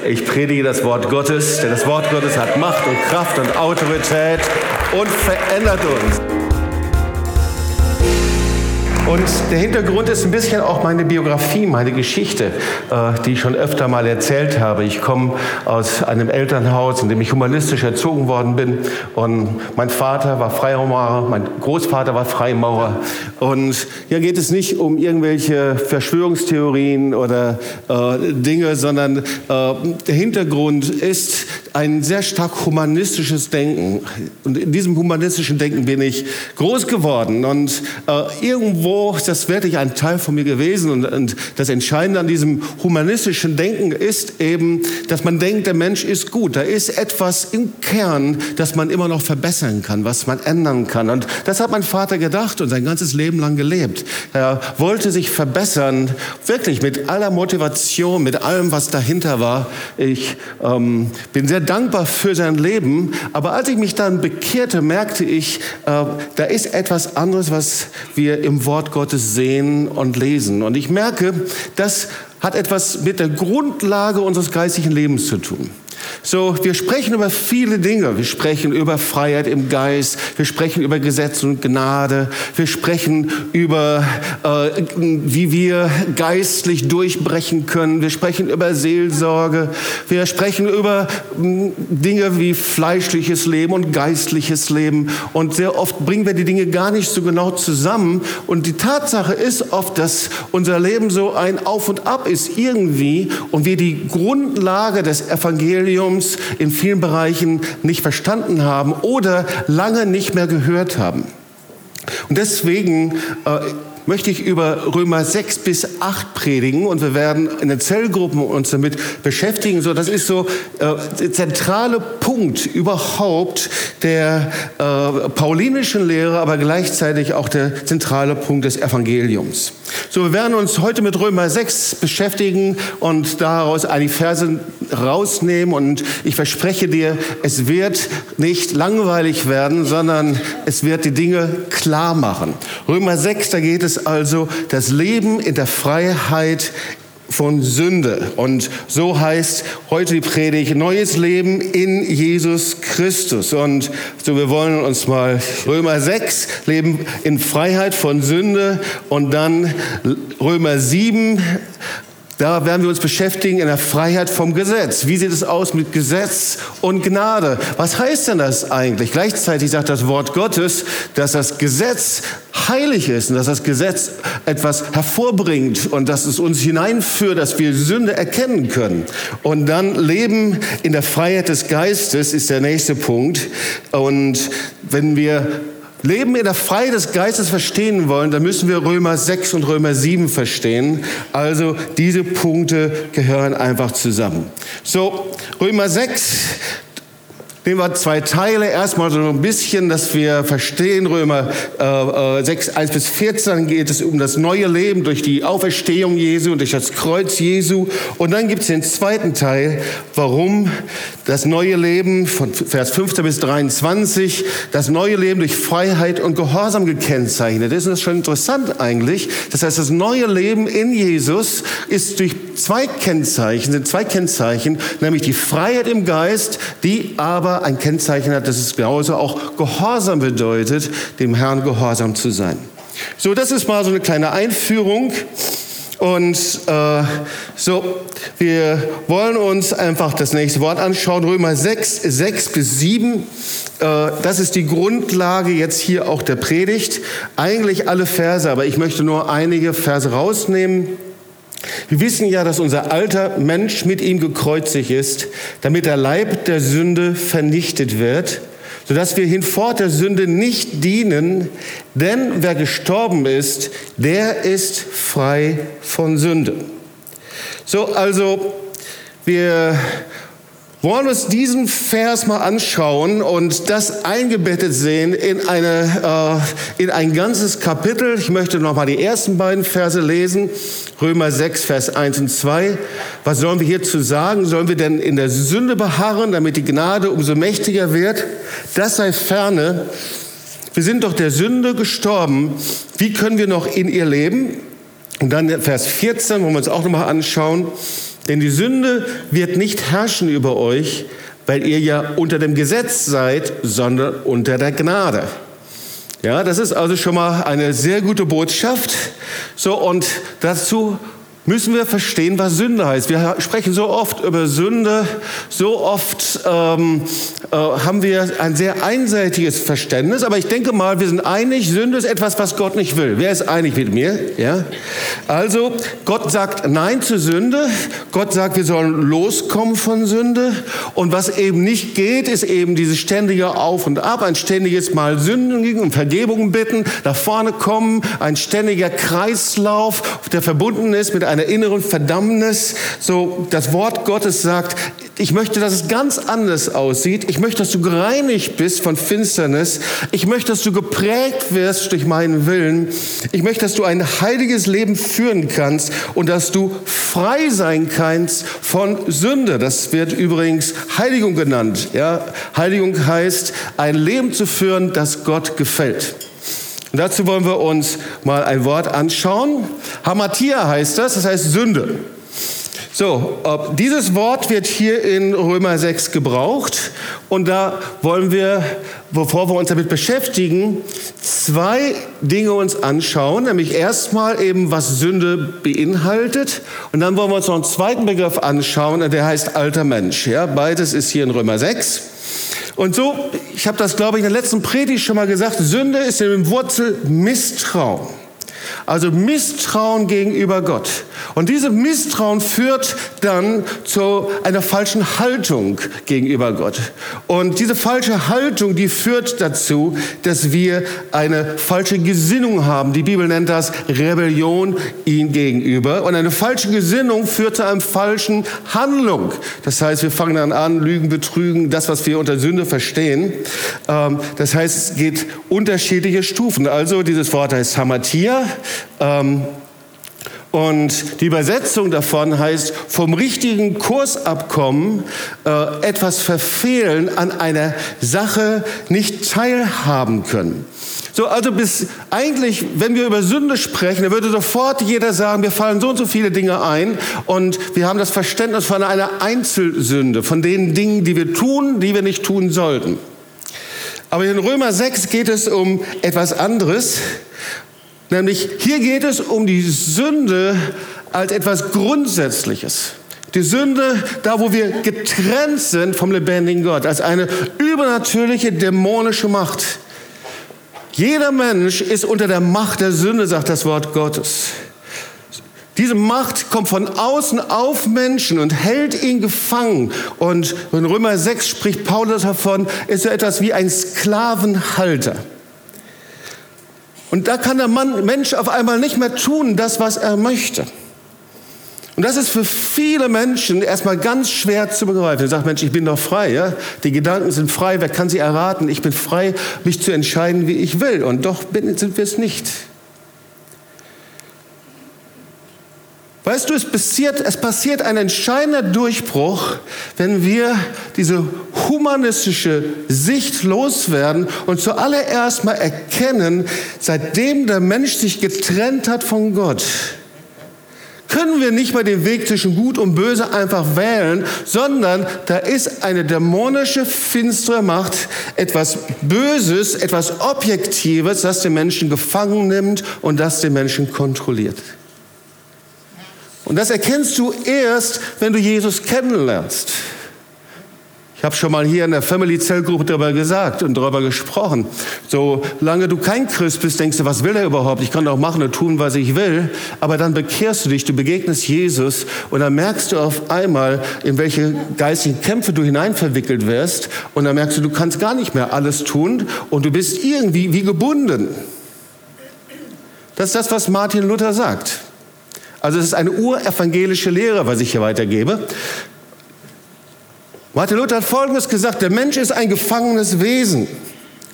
Ich predige das Wort Gottes, denn das Wort Gottes hat Macht und Kraft und Autorität und verändert uns. Und der Hintergrund ist ein bisschen auch meine Biografie, meine Geschichte, äh, die ich schon öfter mal erzählt habe. Ich komme aus einem Elternhaus, in dem ich humanistisch erzogen worden bin. Und mein Vater war Freimaurer, mein Großvater war Freimaurer. Und hier geht es nicht um irgendwelche Verschwörungstheorien oder äh, Dinge, sondern äh, der Hintergrund ist ein sehr stark humanistisches Denken. Und in diesem humanistischen Denken bin ich groß geworden. Und äh, irgendwo ist das wirklich ein Teil von mir gewesen. Und, und das Entscheidende an diesem humanistischen Denken ist eben, dass man denkt, der Mensch ist gut. Da ist etwas im Kern, das man immer noch verbessern kann, was man ändern kann. Und das hat mein Vater gedacht und sein ganzes Leben lang gelebt. Er wollte sich verbessern, wirklich mit aller Motivation, mit allem, was dahinter war. Ich ähm, bin sehr dankbar für sein Leben, aber als ich mich dann bekehrte, merkte ich, äh, da ist etwas anderes, was wir im Wort Gottes sehen und lesen. Und ich merke, das hat etwas mit der Grundlage unseres geistlichen Lebens zu tun. So, wir sprechen über viele Dinge. Wir sprechen über Freiheit im Geist. Wir sprechen über Gesetz und Gnade. Wir sprechen über, äh, wie wir geistlich durchbrechen können. Wir sprechen über Seelsorge. Wir sprechen über mh, Dinge wie fleischliches Leben und geistliches Leben. Und sehr oft bringen wir die Dinge gar nicht so genau zusammen. Und die Tatsache ist oft, dass unser Leben so ein Auf und Ab ist irgendwie und wir die Grundlage des Evangeliums Evangeliums in vielen Bereichen nicht verstanden haben oder lange nicht mehr gehört haben. Und deswegen äh, möchte ich über Römer 6 bis 8 predigen und wir werden in den Zellgruppen uns damit beschäftigen. So, das ist so äh, der zentrale Punkt überhaupt der äh, paulinischen Lehre, aber gleichzeitig auch der zentrale Punkt des Evangeliums. So, wir werden uns heute mit Römer 6 beschäftigen und daraus einige Verse rausnehmen und ich verspreche dir, es wird nicht langweilig werden, sondern es wird die Dinge klar machen. Römer 6, da geht es also das Leben in der Freiheit von Sünde. Und so heißt heute die Predigt Neues Leben in Jesus Christus. Und so, wir wollen uns mal Römer 6, Leben in Freiheit von Sünde und dann Römer 7, da werden wir uns beschäftigen in der Freiheit vom Gesetz. Wie sieht es aus mit Gesetz und Gnade? Was heißt denn das eigentlich? Gleichzeitig sagt das Wort Gottes, dass das Gesetz heilig ist und dass das Gesetz etwas hervorbringt und dass es uns hineinführt, dass wir Sünde erkennen können. Und dann Leben in der Freiheit des Geistes ist der nächste Punkt. Und wenn wir Leben in der Freiheit des Geistes verstehen wollen, dann müssen wir Römer 6 und Römer 7 verstehen. Also diese Punkte gehören einfach zusammen. So, Römer 6, Nehmen wir zwei Teile. Erstmal so ein bisschen, dass wir verstehen, Römer äh, 6, äh, 1 bis 14 geht es um das neue Leben durch die Auferstehung Jesu und durch das Kreuz Jesu. Und dann gibt es den zweiten Teil, warum das neue Leben von Vers 15 bis 23, das neue Leben durch Freiheit und Gehorsam gekennzeichnet ist. Das ist schon interessant eigentlich. Das heißt, das neue Leben in Jesus ist durch zwei Kennzeichen, sind zwei Kennzeichen, nämlich die Freiheit im Geist, die aber ein Kennzeichen hat, dass es genauso auch Gehorsam bedeutet, dem Herrn gehorsam zu sein. So, das ist mal so eine kleine Einführung. Und äh, so, wir wollen uns einfach das nächste Wort anschauen. Römer 6, 6 bis 7. Äh, das ist die Grundlage jetzt hier auch der Predigt. Eigentlich alle Verse, aber ich möchte nur einige Verse rausnehmen. Wir wissen ja, dass unser alter Mensch mit ihm gekreuzigt ist, damit der Leib der Sünde vernichtet wird, sodass wir hinfort der Sünde nicht dienen, denn wer gestorben ist, der ist frei von Sünde. So, also wir wollen uns diesen Vers mal anschauen und das eingebettet sehen in, eine, äh, in ein ganzes Kapitel. Ich möchte noch mal die ersten beiden Verse lesen. Römer 6, Vers 1 und 2. Was sollen wir hierzu sagen? Sollen wir denn in der Sünde beharren, damit die Gnade umso mächtiger wird? Das sei ferne. Wir sind doch der Sünde gestorben. Wie können wir noch in ihr leben? Und dann Vers 14, wollen wir uns auch noch mal anschauen. Denn die Sünde wird nicht herrschen über euch, weil ihr ja unter dem Gesetz seid, sondern unter der Gnade. Ja, das ist also schon mal eine sehr gute Botschaft. So, und dazu müssen wir verstehen, was Sünde heißt. Wir sprechen so oft über Sünde, so oft ähm, äh, haben wir ein sehr einseitiges Verständnis, aber ich denke mal, wir sind einig, Sünde ist etwas, was Gott nicht will. Wer ist einig mit mir? Ja? Also, Gott sagt Nein zur Sünde, Gott sagt, wir sollen loskommen von Sünde und was eben nicht geht, ist eben dieses ständige Auf und Ab, ein ständiges Mal Sünden und Vergebung bitten, nach vorne kommen, ein ständiger Kreislauf, der verbunden ist mit einer inneren Verdammnis. So, das Wort Gottes sagt, ich möchte, dass es ganz anders aussieht. Ich möchte, dass du gereinigt bist von Finsternis. Ich möchte, dass du geprägt wirst durch meinen Willen. Ich möchte, dass du ein heiliges Leben führen kannst und dass du frei sein kannst von Sünde. Das wird übrigens Heiligung genannt. Ja, Heiligung heißt, ein Leben zu führen, das Gott gefällt. Und dazu wollen wir uns mal ein Wort anschauen. Hamatia heißt das, das heißt Sünde. So, dieses Wort wird hier in Römer 6 gebraucht und da wollen wir, bevor wir uns damit beschäftigen, zwei Dinge uns anschauen, nämlich erstmal eben, was Sünde beinhaltet und dann wollen wir uns noch einen zweiten Begriff anschauen, der heißt alter Mensch. Ja, beides ist hier in Römer 6. Und so, ich habe das, glaube ich, in der letzten Predigt schon mal gesagt, Sünde ist im Wurzel Misstrauen. Also Misstrauen gegenüber Gott. Und dieses Misstrauen führt dann zu einer falschen Haltung gegenüber Gott. Und diese falsche Haltung, die führt dazu, dass wir eine falsche Gesinnung haben. Die Bibel nennt das Rebellion ihm gegenüber. Und eine falsche Gesinnung führt zu einer falschen Handlung. Das heißt, wir fangen dann an, Lügen, Betrügen, das, was wir unter Sünde verstehen. Ähm, das heißt, es geht unterschiedliche Stufen. Also dieses Wort heißt Hamatia. Ähm, und die Übersetzung davon heißt, vom richtigen Kurs abkommen, äh, etwas verfehlen, an einer Sache nicht teilhaben können. So, also bis eigentlich, wenn wir über Sünde sprechen, dann würde sofort jeder sagen, wir fallen so und so viele Dinge ein und wir haben das Verständnis von einer Einzelsünde, von den Dingen, die wir tun, die wir nicht tun sollten. Aber in Römer 6 geht es um etwas anderes. Nämlich hier geht es um die Sünde als etwas Grundsätzliches. Die Sünde, da wo wir getrennt sind vom lebendigen Gott, als eine übernatürliche dämonische Macht. Jeder Mensch ist unter der Macht der Sünde, sagt das Wort Gottes. Diese Macht kommt von außen auf Menschen und hält ihn gefangen. Und in Römer 6 spricht Paulus davon, ist so etwas wie ein Sklavenhalter. Und da kann der Mann, Mensch auf einmal nicht mehr tun, das, was er möchte. Und das ist für viele Menschen erstmal ganz schwer zu begreifen. Er sagt, Mensch, ich bin doch frei. Ja? Die Gedanken sind frei, wer kann sie erraten? Ich bin frei, mich zu entscheiden, wie ich will. Und doch sind wir es nicht. Weißt du, es passiert, es passiert ein entscheidender Durchbruch, wenn wir diese humanistische Sicht loswerden und zuallererst mal erkennen, seitdem der Mensch sich getrennt hat von Gott, können wir nicht mehr den Weg zwischen Gut und Böse einfach wählen, sondern da ist eine dämonische, finstere Macht, etwas Böses, etwas Objektives, das den Menschen gefangen nimmt und das den Menschen kontrolliert. Und das erkennst du erst, wenn du Jesus kennenlernst. Ich habe schon mal hier in der Family Zellgruppe darüber gesagt und darüber gesprochen. Solange du kein Christ bist, denkst du, was will er überhaupt? Ich kann doch machen und tun, was ich will. Aber dann bekehrst du dich, du begegnest Jesus und dann merkst du auf einmal, in welche geistigen Kämpfe du hineinverwickelt wirst. Und dann merkst du, du kannst gar nicht mehr alles tun und du bist irgendwie wie gebunden. Das ist das, was Martin Luther sagt. Also es ist eine urevangelische Lehre, was ich hier weitergebe. Martin Luther hat Folgendes gesagt, der Mensch ist ein gefangenes Wesen.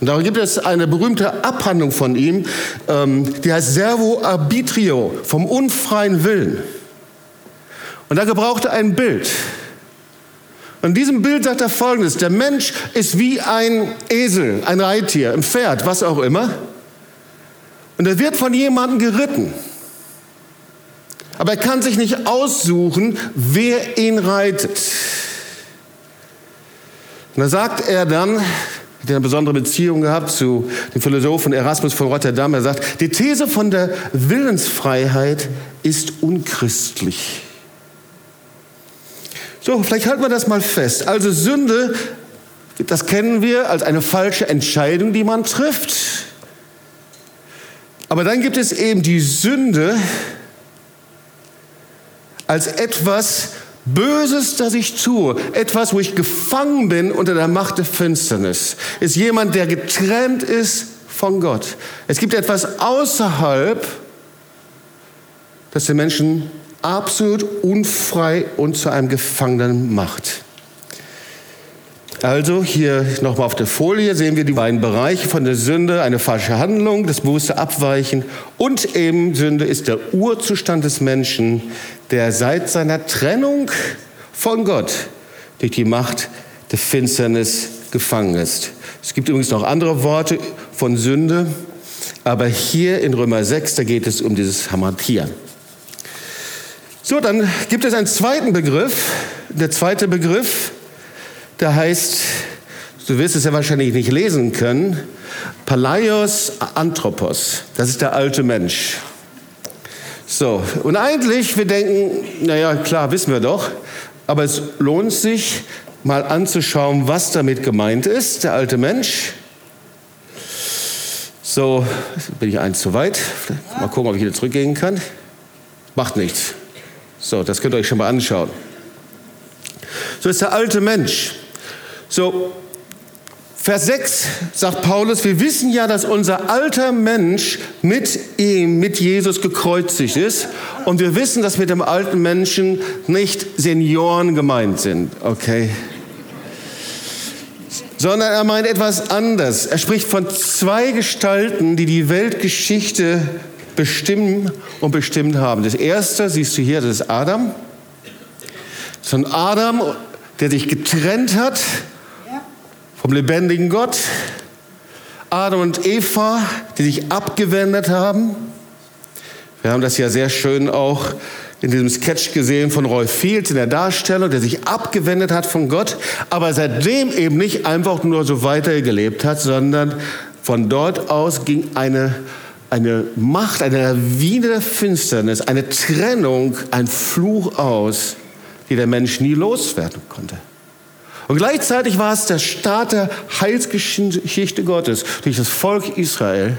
Und da gibt es eine berühmte Abhandlung von ihm, ähm, die heißt Servo Arbitrio, vom unfreien Willen. Und da gebraucht er ein Bild. Und in diesem Bild sagt er Folgendes, der Mensch ist wie ein Esel, ein Reittier, ein Pferd, was auch immer. Und er wird von jemandem geritten. Aber er kann sich nicht aussuchen, wer ihn reitet. Und da sagt er dann, hat eine besondere Beziehung gehabt zu dem Philosophen Erasmus von Rotterdam. Er sagt, die These von der Willensfreiheit ist unchristlich. So, vielleicht halten wir das mal fest. Also Sünde, das kennen wir als eine falsche Entscheidung, die man trifft. Aber dann gibt es eben die Sünde als etwas, Böses, das ich tue, etwas, wo ich gefangen bin unter der Macht der Finsternis, ist jemand, der getrennt ist von Gott. Es gibt etwas außerhalb, das den Menschen absolut unfrei und zu einem Gefangenen macht. Also hier nochmal auf der Folie sehen wir die beiden Bereiche von der Sünde, eine falsche Handlung, das bewusste Abweichen und eben Sünde ist der Urzustand des Menschen, der seit seiner Trennung von Gott durch die Macht der Finsternis gefangen ist. Es gibt übrigens noch andere Worte von Sünde, aber hier in Römer 6, da geht es um dieses Hamartieren. So, dann gibt es einen zweiten Begriff. Der zweite Begriff der heißt, du wirst es ja wahrscheinlich nicht lesen können, Palaios Anthropos. Das ist der alte Mensch. So, und eigentlich, wir denken, naja, klar, wissen wir doch, aber es lohnt sich, mal anzuschauen, was damit gemeint ist, der alte Mensch. So, bin ich eins zu weit. Mal gucken, ob ich wieder zurückgehen kann. Macht nichts. So, das könnt ihr euch schon mal anschauen. So ist der alte Mensch. So, Vers 6 sagt Paulus, wir wissen ja, dass unser alter Mensch mit ihm, mit Jesus gekreuzigt ist. Und wir wissen, dass mit dem alten Menschen nicht Senioren gemeint sind, okay? Sondern er meint etwas anderes. Er spricht von zwei Gestalten, die die Weltgeschichte bestimmen und bestimmt haben. Das erste, siehst du hier, das ist Adam. Ist ein Adam, der sich getrennt hat vom lebendigen Gott. Adam und Eva, die sich abgewendet haben. Wir haben das ja sehr schön auch in diesem Sketch gesehen von Roy Fields in der Darstellung, der sich abgewendet hat von Gott, aber seitdem eben nicht einfach nur so weitergelebt hat, sondern von dort aus ging eine, eine Macht, eine Lawine der Finsternis, eine Trennung, ein Fluch aus, die der Mensch nie loswerden konnte. Und gleichzeitig war es der Start der Heilsgeschichte Gottes durch das Volk Israel.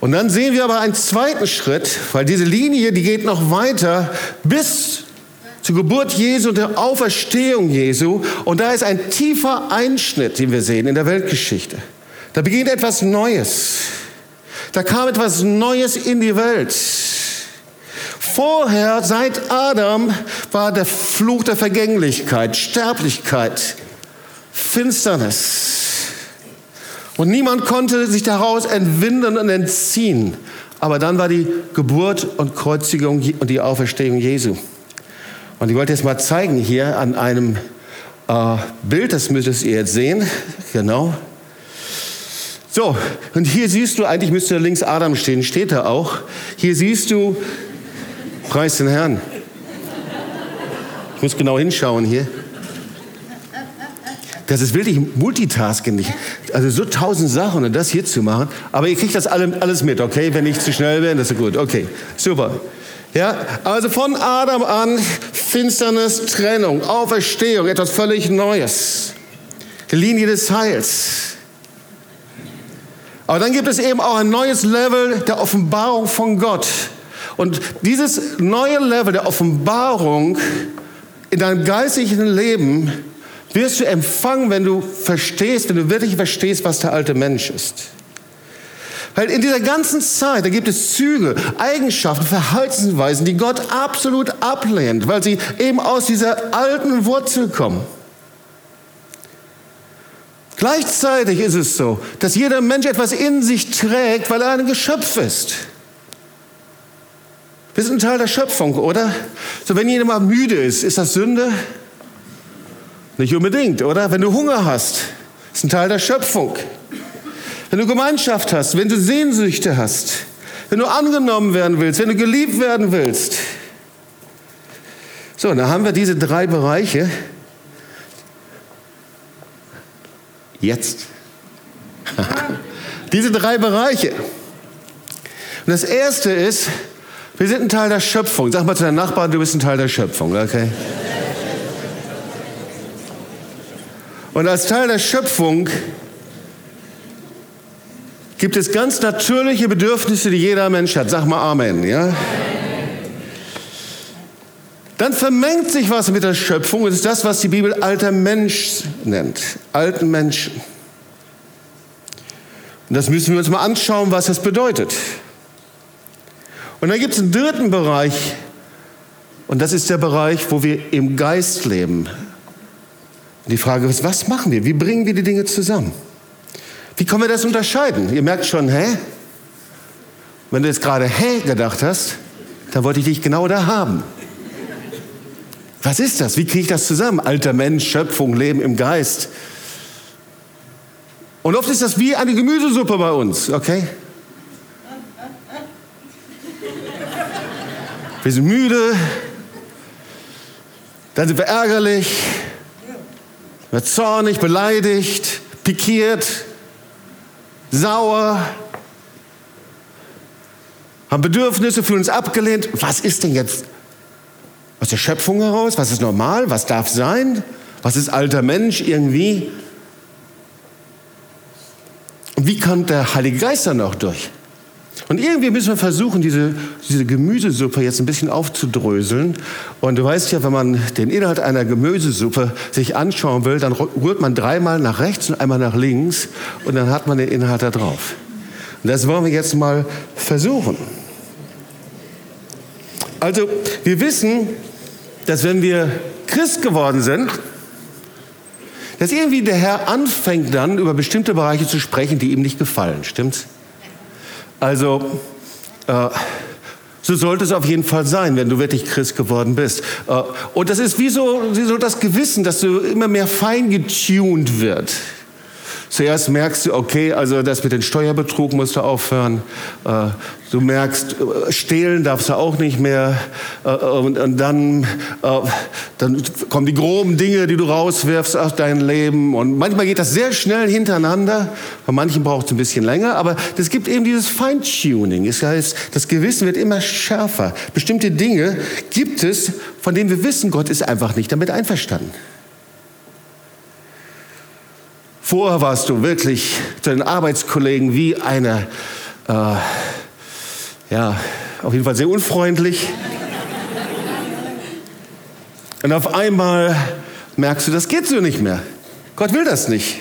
Und dann sehen wir aber einen zweiten Schritt, weil diese Linie, die geht noch weiter bis zur Geburt Jesu und der Auferstehung Jesu. Und da ist ein tiefer Einschnitt, den wir sehen in der Weltgeschichte. Da beginnt etwas Neues. Da kam etwas Neues in die Welt. Vorher, seit Adam, war der Fluch der Vergänglichkeit, Sterblichkeit, Finsternis. Und niemand konnte sich daraus entwinden und entziehen. Aber dann war die Geburt und Kreuzigung und die Auferstehung Jesu. Und ich wollte jetzt mal zeigen hier an einem äh, Bild, das müsstet ihr jetzt sehen. Genau. So, und hier siehst du, eigentlich müsste links Adam stehen, steht er auch. Hier siehst du Preis den Herrn. Ich muss genau hinschauen hier. Das ist wirklich Multitasking. Also so tausend Sachen und das hier zu machen. Aber ihr kriegt das alles mit, okay? Wenn ich zu schnell bin, das ist gut. Okay, super. Ja, also von Adam an Finsternis, Trennung, Auferstehung, etwas völlig Neues. Linie des Heils. Aber dann gibt es eben auch ein neues Level der Offenbarung von Gott. Und dieses neue Level der Offenbarung in deinem geistigen Leben wirst du empfangen, wenn du verstehst, wenn du wirklich verstehst, was der alte Mensch ist. Weil in dieser ganzen Zeit, da gibt es Züge, Eigenschaften, Verhaltensweisen, die Gott absolut ablehnt, weil sie eben aus dieser alten Wurzel kommen. Gleichzeitig ist es so, dass jeder Mensch etwas in sich trägt, weil er ein Geschöpf ist. Wir sind ein Teil der Schöpfung, oder? So, wenn jemand müde ist, ist das Sünde? Nicht unbedingt, oder? Wenn du Hunger hast, ist ein Teil der Schöpfung. Wenn du Gemeinschaft hast, wenn du Sehnsüchte hast, wenn du angenommen werden willst, wenn du geliebt werden willst. So, dann haben wir diese drei Bereiche. Jetzt. diese drei Bereiche. Und das erste ist, wir sind ein Teil der Schöpfung. Sag mal zu deinem Nachbarn, du bist ein Teil der Schöpfung, okay? Und als Teil der Schöpfung gibt es ganz natürliche Bedürfnisse, die jeder Mensch hat. Sag mal Amen, ja? Dann vermengt sich was mit der Schöpfung. Das ist das, was die Bibel alter Mensch nennt. Alten Menschen. Und das müssen wir uns mal anschauen, was das bedeutet. Und dann gibt es einen dritten Bereich. Und das ist der Bereich, wo wir im Geist leben. Und die Frage ist, was machen wir? Wie bringen wir die Dinge zusammen? Wie können wir das unterscheiden? Ihr merkt schon, hä? Wenn du jetzt gerade hä gedacht hast, dann wollte ich dich genau da haben. Was ist das? Wie kriege ich das zusammen? Alter Mensch, Schöpfung, Leben im Geist. Und oft ist das wie eine Gemüsesuppe bei uns, okay? Wir sind müde, dann sind wir ärgerlich, wir zornig, beleidigt, pikiert, sauer, haben Bedürfnisse, fühlen uns abgelehnt. Was ist denn jetzt aus der Schöpfung heraus? Was ist normal? Was darf sein? Was ist alter Mensch irgendwie? Und wie kommt der Heilige Geist dann noch durch? Und irgendwie müssen wir versuchen, diese, diese Gemüsesuppe jetzt ein bisschen aufzudröseln. Und du weißt ja, wenn man den Inhalt einer Gemüsesuppe sich anschauen will, dann rührt man dreimal nach rechts und einmal nach links und dann hat man den Inhalt da drauf. Und das wollen wir jetzt mal versuchen. Also, wir wissen, dass wenn wir Christ geworden sind, dass irgendwie der Herr anfängt dann über bestimmte Bereiche zu sprechen, die ihm nicht gefallen. Stimmt's? Also, äh, so sollte es auf jeden Fall sein, wenn du wirklich Christ geworden bist. Äh, und das ist wie so, wie so das Gewissen, dass du immer mehr fein getuned wird. Zuerst merkst du, okay, also das mit dem Steuerbetrug musst du aufhören. Äh, du merkst, äh, stehlen darfst du auch nicht mehr. Äh, und, dann, dann kommen die groben Dinge, die du rauswirfst aus deinem Leben. Und manchmal geht das sehr schnell hintereinander. Bei manchen braucht es ein bisschen länger. Aber es gibt eben dieses Feintuning. Das heißt, das Gewissen wird immer schärfer. Bestimmte Dinge gibt es, von denen wir wissen, Gott ist einfach nicht damit einverstanden. Vorher warst du wirklich zu den Arbeitskollegen wie eine, äh, ja, auf jeden Fall sehr unfreundlich. Und auf einmal merkst du, das geht so nicht mehr. Gott will das nicht.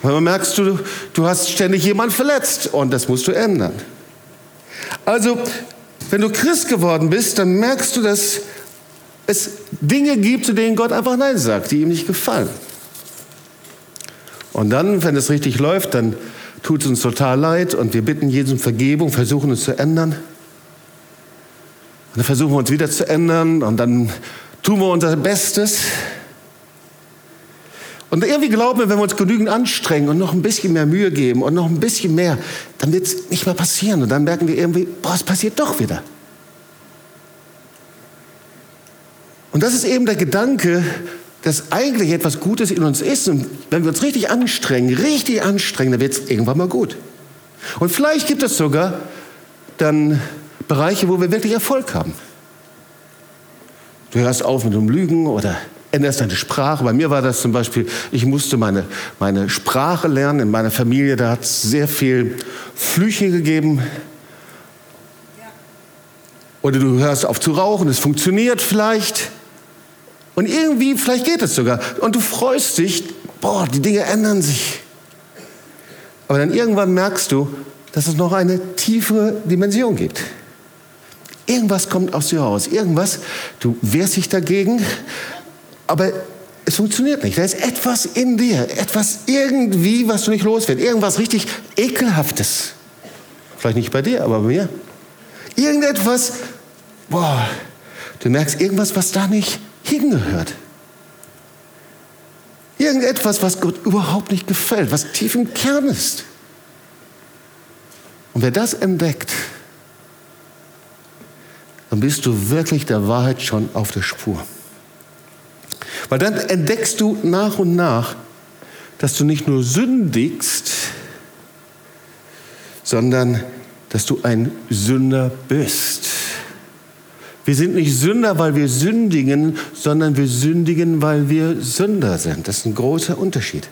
Und dann merkst du, du hast ständig jemanden verletzt und das musst du ändern. Also, wenn du Christ geworden bist, dann merkst du, dass es Dinge gibt, zu denen Gott einfach Nein sagt, die ihm nicht gefallen. Und dann, wenn es richtig läuft, dann tut es uns total leid und wir bitten Jesus um Vergebung, versuchen uns zu ändern. Und dann versuchen wir uns wieder zu ändern und dann tun wir unser Bestes. Und irgendwie glauben wir, wenn wir uns genügend anstrengen und noch ein bisschen mehr Mühe geben und noch ein bisschen mehr, dann wird es nicht mehr passieren. Und dann merken wir irgendwie, boah, es passiert doch wieder. Und das ist eben der Gedanke, dass eigentlich etwas Gutes in uns ist. Und wenn wir uns richtig anstrengen, richtig anstrengen, dann wird es irgendwann mal gut. Und vielleicht gibt es sogar dann Bereiche, wo wir wirklich Erfolg haben. Du hörst auf mit dem Lügen oder änderst deine Sprache. Bei mir war das zum Beispiel, ich musste meine, meine Sprache lernen. In meiner Familie, da hat es sehr viel Flüche gegeben. Oder du hörst auf zu rauchen, es funktioniert vielleicht. Und irgendwie, vielleicht geht es sogar. Und du freust dich, boah, die Dinge ändern sich. Aber dann irgendwann merkst du, dass es noch eine tiefere Dimension gibt. Irgendwas kommt aus dir raus. Irgendwas, du wehrst dich dagegen, aber es funktioniert nicht. Da ist etwas in dir, etwas irgendwie, was du nicht loswirst. Irgendwas richtig Ekelhaftes. Vielleicht nicht bei dir, aber bei mir. Irgendetwas, boah, du merkst irgendwas, was da nicht hingehört. Irgendetwas, was Gott überhaupt nicht gefällt, was tief im Kern ist. Und wer das entdeckt, dann bist du wirklich der Wahrheit schon auf der Spur. Weil dann entdeckst du nach und nach, dass du nicht nur sündigst, sondern dass du ein Sünder bist. Wir sind nicht Sünder, weil wir sündigen, sondern wir sündigen, weil wir Sünder sind. Das ist ein großer Unterschied.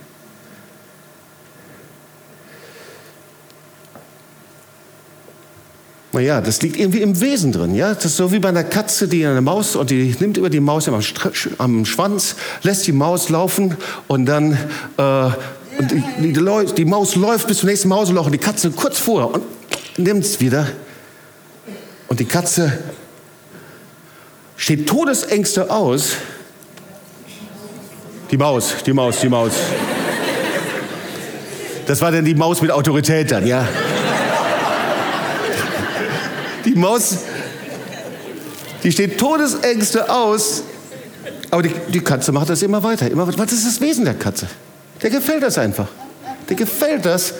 Naja, das liegt irgendwie im Wesen drin. Ja? Das ist so wie bei einer Katze, die eine Maus und die nimmt über die Maus am, am Schwanz, lässt die Maus laufen und dann äh, und die, die, die, Maus läuft bis zum nächsten Mausloch und die Katze kurz vor und nimmt es wieder. Und die Katze steht Todesängste aus. Die Maus, die Maus, die Maus. Das war dann die Maus mit Autorität dann, ja. Die Maus, die steht Todesängste aus, aber die, die Katze macht das immer weiter. Immer weiter. Was ist das Wesen der Katze? Der gefällt das einfach. Der gefällt das.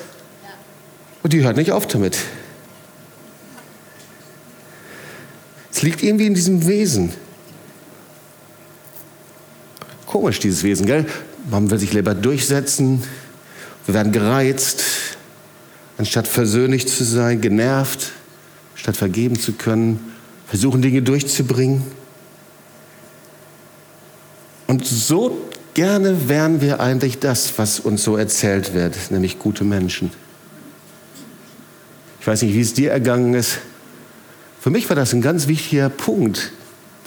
Und die hört nicht auf damit. Es liegt irgendwie in diesem Wesen. Komisch, dieses Wesen, gell? Man will sich lieber durchsetzen. Wir werden gereizt, anstatt versöhnlich zu sein, genervt statt vergeben zu können, versuchen Dinge durchzubringen. Und so gerne wären wir eigentlich das, was uns so erzählt wird, nämlich gute Menschen. Ich weiß nicht, wie es dir ergangen ist. Für mich war das ein ganz wichtiger Punkt,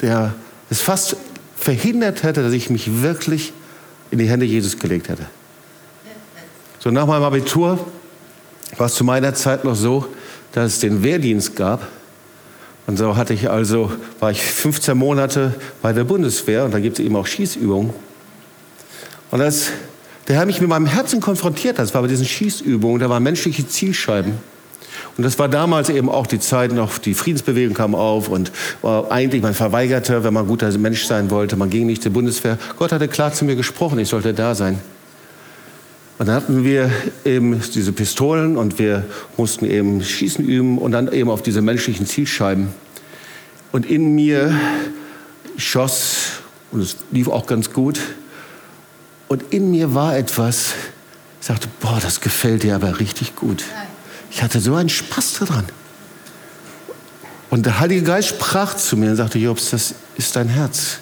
der es fast verhindert hätte, dass ich mich wirklich in die Hände Jesus gelegt hätte. So nach meinem Abitur war es zu meiner Zeit noch so, dass es den Wehrdienst gab. Und so hatte ich also, war ich 15 Monate bei der Bundeswehr und da gibt es eben auch Schießübungen. Und das, der hat mich mit meinem Herzen konfrontiert. Das war bei diesen Schießübungen, da waren menschliche Zielscheiben. Und das war damals eben auch die Zeit noch, die Friedensbewegung kam auf und war eigentlich man verweigerte, wenn man ein guter Mensch sein wollte, man ging nicht zur Bundeswehr. Gott hatte klar zu mir gesprochen, ich sollte da sein. Und dann hatten wir eben diese Pistolen und wir mussten eben Schießen üben und dann eben auf diese menschlichen Zielscheiben. Und in mir schoss, und es lief auch ganz gut, und in mir war etwas, ich sagte, boah, das gefällt dir aber richtig gut. Ich hatte so einen Spaß daran. Und der Heilige Geist sprach zu mir und sagte, Jobs, das ist dein Herz.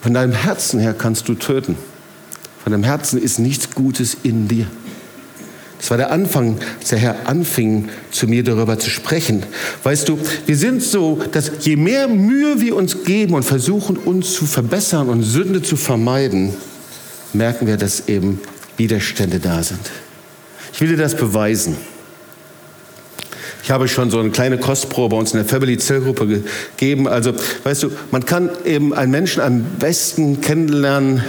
Von deinem Herzen her kannst du töten. Von dem Herzen ist nichts Gutes in dir. Das war der Anfang, als der Herr anfing, zu mir darüber zu sprechen. Weißt du, wir sind so, dass je mehr Mühe wir uns geben und versuchen, uns zu verbessern und Sünde zu vermeiden, merken wir, dass eben Widerstände da sind. Ich will dir das beweisen. Ich habe schon so eine kleine Kostprobe uns in der Family Zellgruppe gegeben. Also, weißt du, man kann eben einen Menschen am besten kennenlernen,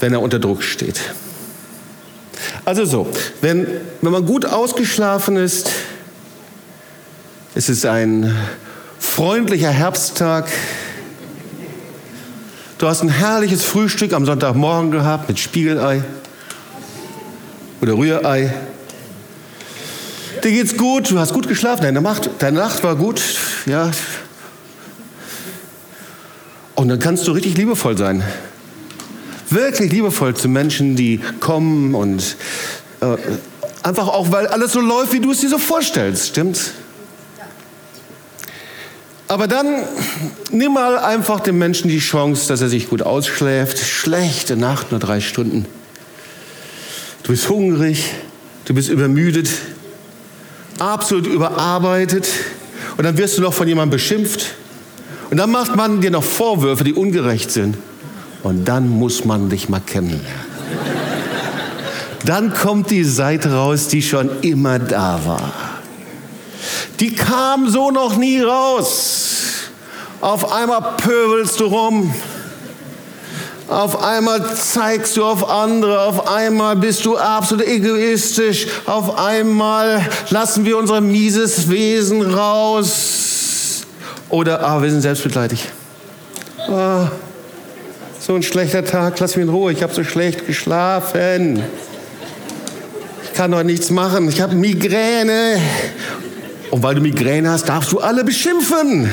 wenn er unter Druck steht. Also so, wenn, wenn man gut ausgeschlafen ist, es ist ein freundlicher Herbsttag, du hast ein herrliches Frühstück am Sonntagmorgen gehabt mit Spiegelei oder Rührei. Dir geht's gut, du hast gut geschlafen, deine Nacht, deine Nacht war gut, ja. Und dann kannst du richtig liebevoll sein wirklich liebevoll zu Menschen, die kommen und äh, einfach auch, weil alles so läuft, wie du es dir so vorstellst, stimmt's? Aber dann nimm mal einfach dem Menschen die Chance, dass er sich gut ausschläft. Schlechte Nacht, nur drei Stunden. Du bist hungrig, du bist übermüdet, absolut überarbeitet und dann wirst du noch von jemandem beschimpft und dann macht man dir noch Vorwürfe, die ungerecht sind. Und dann muss man dich mal kennenlernen. Dann kommt die Seite raus, die schon immer da war. Die kam so noch nie raus. Auf einmal pöbelst du rum. Auf einmal zeigst du auf andere, auf einmal bist du absolut egoistisch, auf einmal lassen wir unser mieses Wesen raus. Oder, ah, wir sind selbstmitleidig. Ah, so ein schlechter Tag, lass mich in Ruhe, ich habe so schlecht geschlafen. Ich kann doch nichts machen, ich habe Migräne. Und weil du Migräne hast, darfst du alle beschimpfen.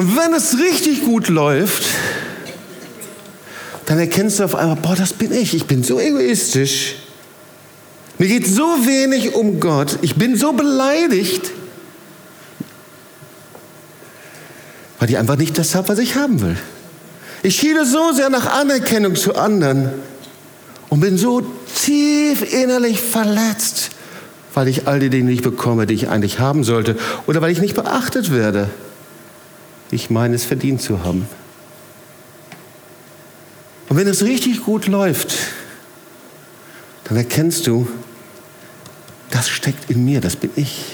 Und wenn es richtig gut läuft, dann erkennst du auf einmal, boah, das bin ich. Ich bin so egoistisch. Mir geht so wenig um Gott. Ich bin so beleidigt, weil ich einfach nicht das habe, was ich haben will. Ich schiele so sehr nach Anerkennung zu anderen und bin so tief innerlich verletzt, weil ich all die Dinge nicht bekomme, die ich eigentlich haben sollte oder weil ich nicht beachtet werde ich meine es verdient zu haben. Und wenn es richtig gut läuft, dann erkennst du, das steckt in mir, das bin ich.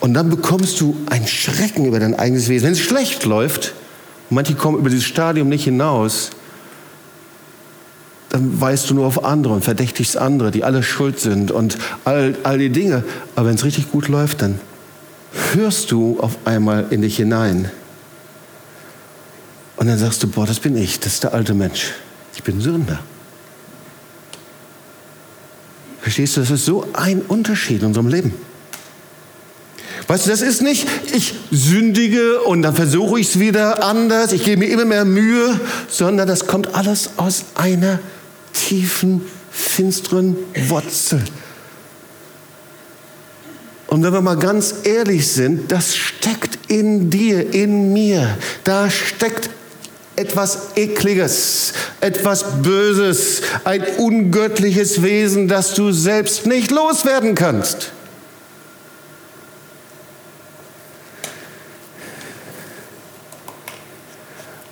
Und dann bekommst du ein Schrecken über dein eigenes Wesen. Wenn es schlecht läuft, manche kommen über dieses Stadium nicht hinaus, dann weißt du nur auf andere und verdächtigst andere, die alle schuld sind und all, all die Dinge. Aber wenn es richtig gut läuft, dann hörst du auf einmal in dich hinein. Und dann sagst du, boah, das bin ich, das ist der alte Mensch. Ich bin Sünder. Verstehst du, das ist so ein Unterschied in unserem Leben. Weißt du, das ist nicht, ich sündige und dann versuche ich es wieder anders, ich gebe mir immer mehr Mühe, sondern das kommt alles aus einer tiefen, finsteren Wurzel. Und wenn wir mal ganz ehrlich sind, das steckt in dir, in mir. Da steckt etwas Ekliges, etwas Böses, ein ungöttliches Wesen, das du selbst nicht loswerden kannst.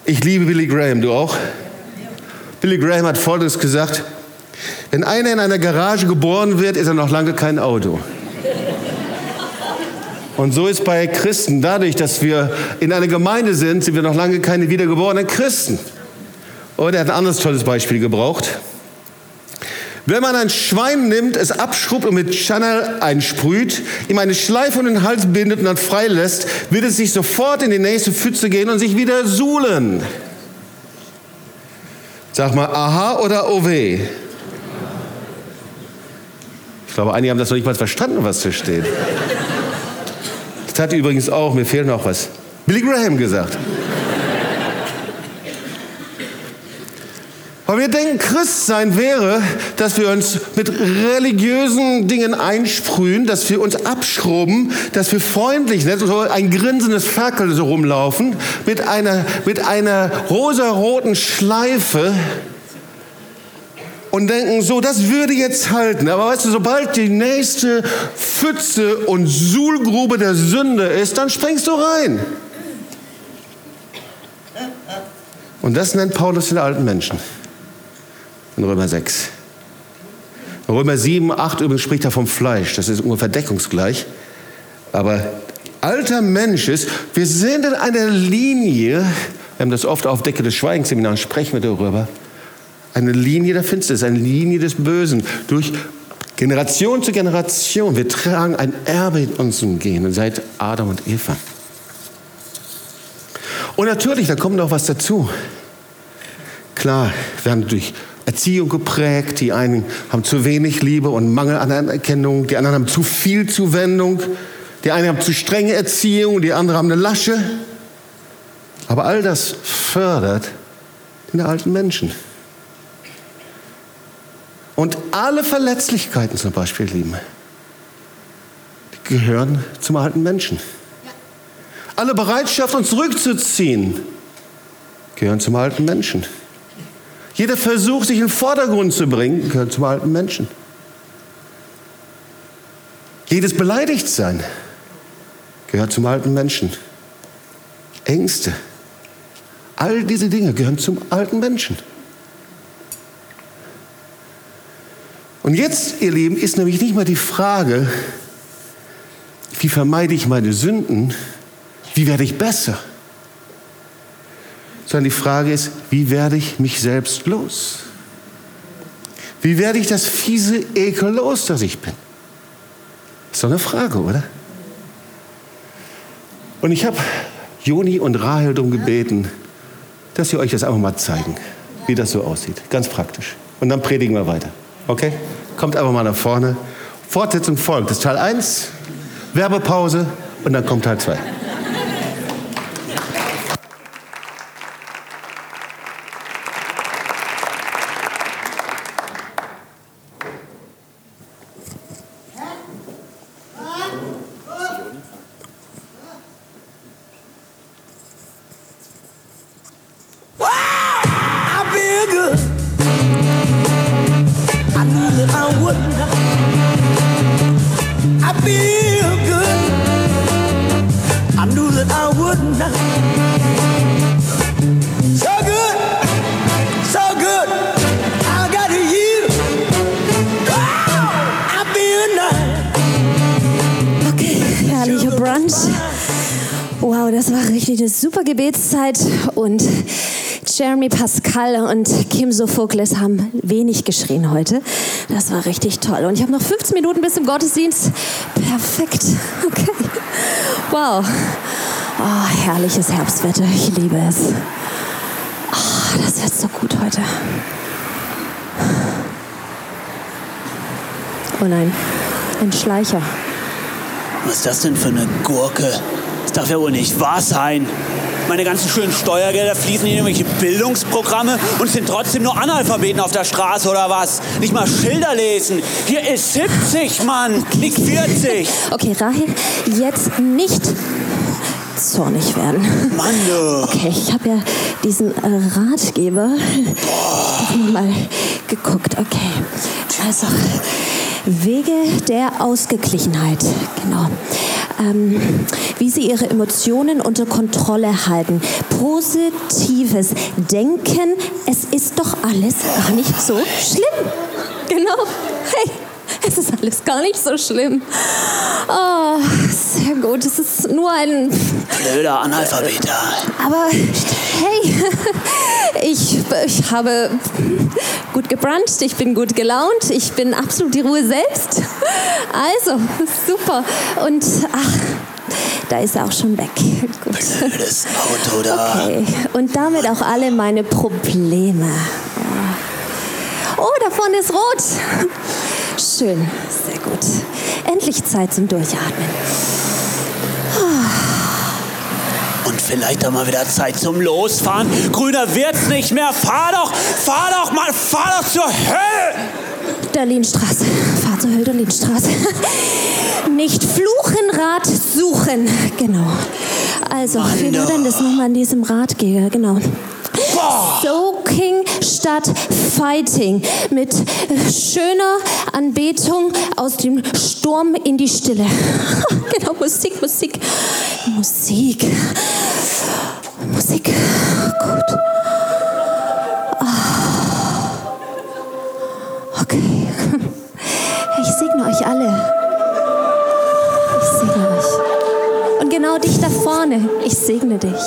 Ich liebe Billy Graham, du auch? Billy Graham hat Folgendes gesagt, wenn einer in einer Garage geboren wird, ist er noch lange kein Auto. Und so ist bei Christen, dadurch, dass wir in einer Gemeinde sind, sind wir noch lange keine wiedergeborenen Christen. Und er hat ein anderes tolles Beispiel gebraucht. Wenn man ein Schwein nimmt, es abschrubbt und mit Chanel einsprüht, ihm eine Schleife um den Hals bindet und dann freilässt, wird es sich sofort in die nächste Pfütze gehen und sich wieder suhlen. Sag mal, aha oder oh weh? Ich glaube, einige haben das noch nicht mal verstanden, was da steht. Das hat übrigens auch, mir fehlt noch was, Billy Graham gesagt. Weil wir denken, Christsein wäre, dass wir uns mit religiösen Dingen einsprühen, dass wir uns abschrubben, dass wir freundlich sind, so ein grinsendes Fackel so rumlaufen, mit einer, mit einer rosaroten Schleife und denken, so, das würde jetzt halten. Aber weißt du, sobald die nächste Pfütze und Suhlgrube der Sünde ist, dann springst du rein. Und das nennt Paulus den alten Menschen. In Römer 6. In Römer 7, 8 übrigens spricht er vom Fleisch. Das ist ungefähr deckungsgleich. Aber alter Mensch ist, wir sind in einer Linie, wir haben das oft auf Decke des Schweigensseminars, sprechen wir darüber, eine Linie der Finsternis, eine Linie des Bösen. Durch Generation zu Generation. Wir tragen ein Erbe in unseren Genen seit Adam und Eva. Und natürlich, da kommt noch was dazu. Klar, wir werden durch Erziehung geprägt. Die einen haben zu wenig Liebe und Mangel an Anerkennung. Die anderen haben zu viel Zuwendung. Die einen haben zu strenge Erziehung. Die anderen haben eine Lasche. Aber all das fördert den alten Menschen. Und alle Verletzlichkeiten zum Beispiel, Lieben, gehören zum alten Menschen. Alle Bereitschaft, uns zurückzuziehen, gehören zum alten Menschen. Jeder Versuch, sich in den Vordergrund zu bringen, gehört zum alten Menschen. Jedes Beleidigtsein gehört zum alten Menschen. Ängste, all diese Dinge gehören zum alten Menschen. Und jetzt, ihr Lieben, ist nämlich nicht mal die Frage, wie vermeide ich meine Sünden, wie werde ich besser, sondern die Frage ist, wie werde ich mich selbst los? Wie werde ich das fiese Ekel los, das ich bin? Ist doch eine Frage, oder? Und ich habe Joni und Rahel darum gebeten, dass sie euch das einfach mal zeigen, wie das so aussieht. Ganz praktisch. und dann predigen wir weiter. Okay? Kommt einfach mal nach vorne. Fortsetzung folgt. Das ist Teil 1, Werbepause und dann kommt Teil 2. Sophokles haben wenig geschrien heute. Das war richtig toll. Und ich habe noch 15 Minuten bis zum Gottesdienst. Perfekt. Okay. Wow. Oh, herrliches Herbstwetter. Ich liebe es. Oh, das wird so gut heute. Oh nein, ein Schleicher. Was ist das denn für eine Gurke? Das darf ja wohl nicht wahr sein. Meine ganzen schönen Steuergelder fließen in irgendwelche Bildungsprogramme und sind trotzdem nur Analphabeten auf der Straße oder was? Nicht mal Schilder lesen. Hier ist 70, Mann, nicht 40. Okay, Rahel, jetzt nicht zornig werden. Mann, du. Okay, ich habe ja diesen äh, Ratgeber mal geguckt. Okay, also Wege der Ausgeglichenheit, genau ähm, wie sie ihre Emotionen unter Kontrolle halten. Positives Denken, es ist doch alles gar nicht so schlimm. Genau. Es ist alles gar nicht so schlimm. Oh, sehr gut. Es ist nur ein. Blöder Analphabeter. Aber hey, ich, ich habe gut gebruncht, ich bin gut gelaunt, ich bin absolut die Ruhe selbst. Also, super. Und ach, da ist er auch schon weg. Gut. Blödes Auto da. Okay. Und damit auch alle meine Probleme. Oh, da vorne ist rot. Schön, sehr gut. Endlich Zeit zum Durchatmen. Und vielleicht auch mal wieder Zeit zum Losfahren. Grüner wird's nicht mehr. Fahr doch, fahr doch mal, fahr doch zur Hölle! Hölderlinstraße. Fahr zur Hölderlinstraße. Nicht fluchen, Rad suchen. Genau. Also, wie war denn das nochmal in diesem Ratgeber? Genau. Soaking statt Fighting. Mit schöner Anbetung aus dem Sturm in die Stille. genau, Musik, Musik. Musik. Musik. Gut. Okay. Ich segne euch alle. Ich segne euch. Und genau dich da vorne. Ich segne dich.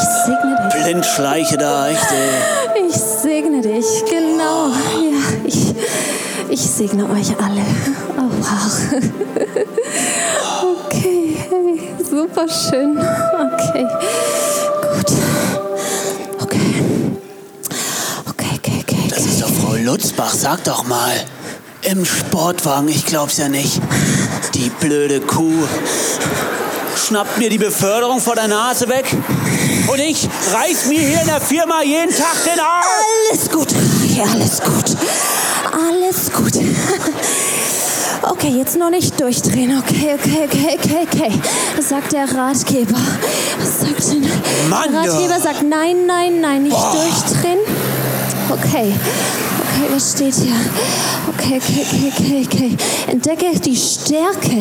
Ich segne dich. Blindschleiche da, echt, ey. Ich segne dich. Genau. Ja, ich, ich segne euch alle. Oh, wow. Okay. Hey, super schön. Okay. Gut. Lutzbach, sag doch mal. Im Sportwagen, ich glaub's ja nicht. Die blöde Kuh. Schnappt mir die Beförderung vor der Nase weg. Und ich reiß mir hier in der Firma jeden Tag den Arm. Alles gut. Ja, alles gut. Alles gut. Okay, jetzt noch nicht durchdrehen. Okay, okay, okay, okay, okay. Sagt der Ratgeber. Was sagt denn? Mann, der Ratgeber sagt nein, nein, nein, nicht Boah. durchdrehen. Okay. Okay, was steht hier? Okay, okay, okay, okay. Entdecke die Stärke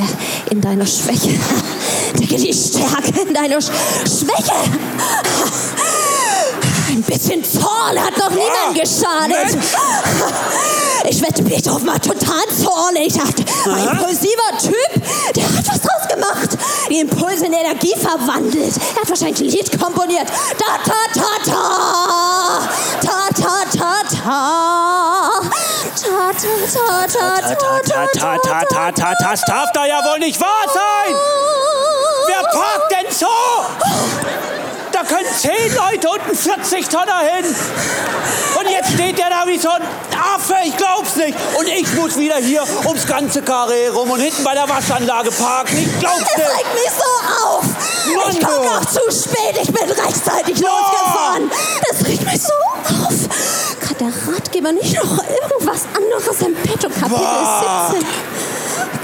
in deiner Schwäche. Entdecke die Stärke in deiner Sch Schwäche. Ein bisschen Zorn hat doch niemand geschadet. Ich wette, Beethoven war total zornig. Ein impulsiver Typ, der hat was draus gemacht. Die Impulse in Energie verwandelt. Er hat wahrscheinlich ein Lied komponiert. Ta ta ta ta. Ta ta ta ta. Ta ta ta ta ta ta ta ta ta ta Das darf da ja wohl nicht wahr sein. Wer parkt denn so? Können zehn Leute und ein 40 Tonner hin. Und jetzt steht der da wie so ein Affe, ich glaub's nicht. Und ich muss wieder hier ums ganze Karree rum und hinten bei der Waschanlage parken. Ich glaub's nicht. regt mich so auf. Mann, ich komme noch zu spät. Ich bin rechtzeitig losgefahren. Das regt mich so auf. Hat der Ratgeber nicht noch irgendwas anderes im Petto? Kapitel Boah. 17.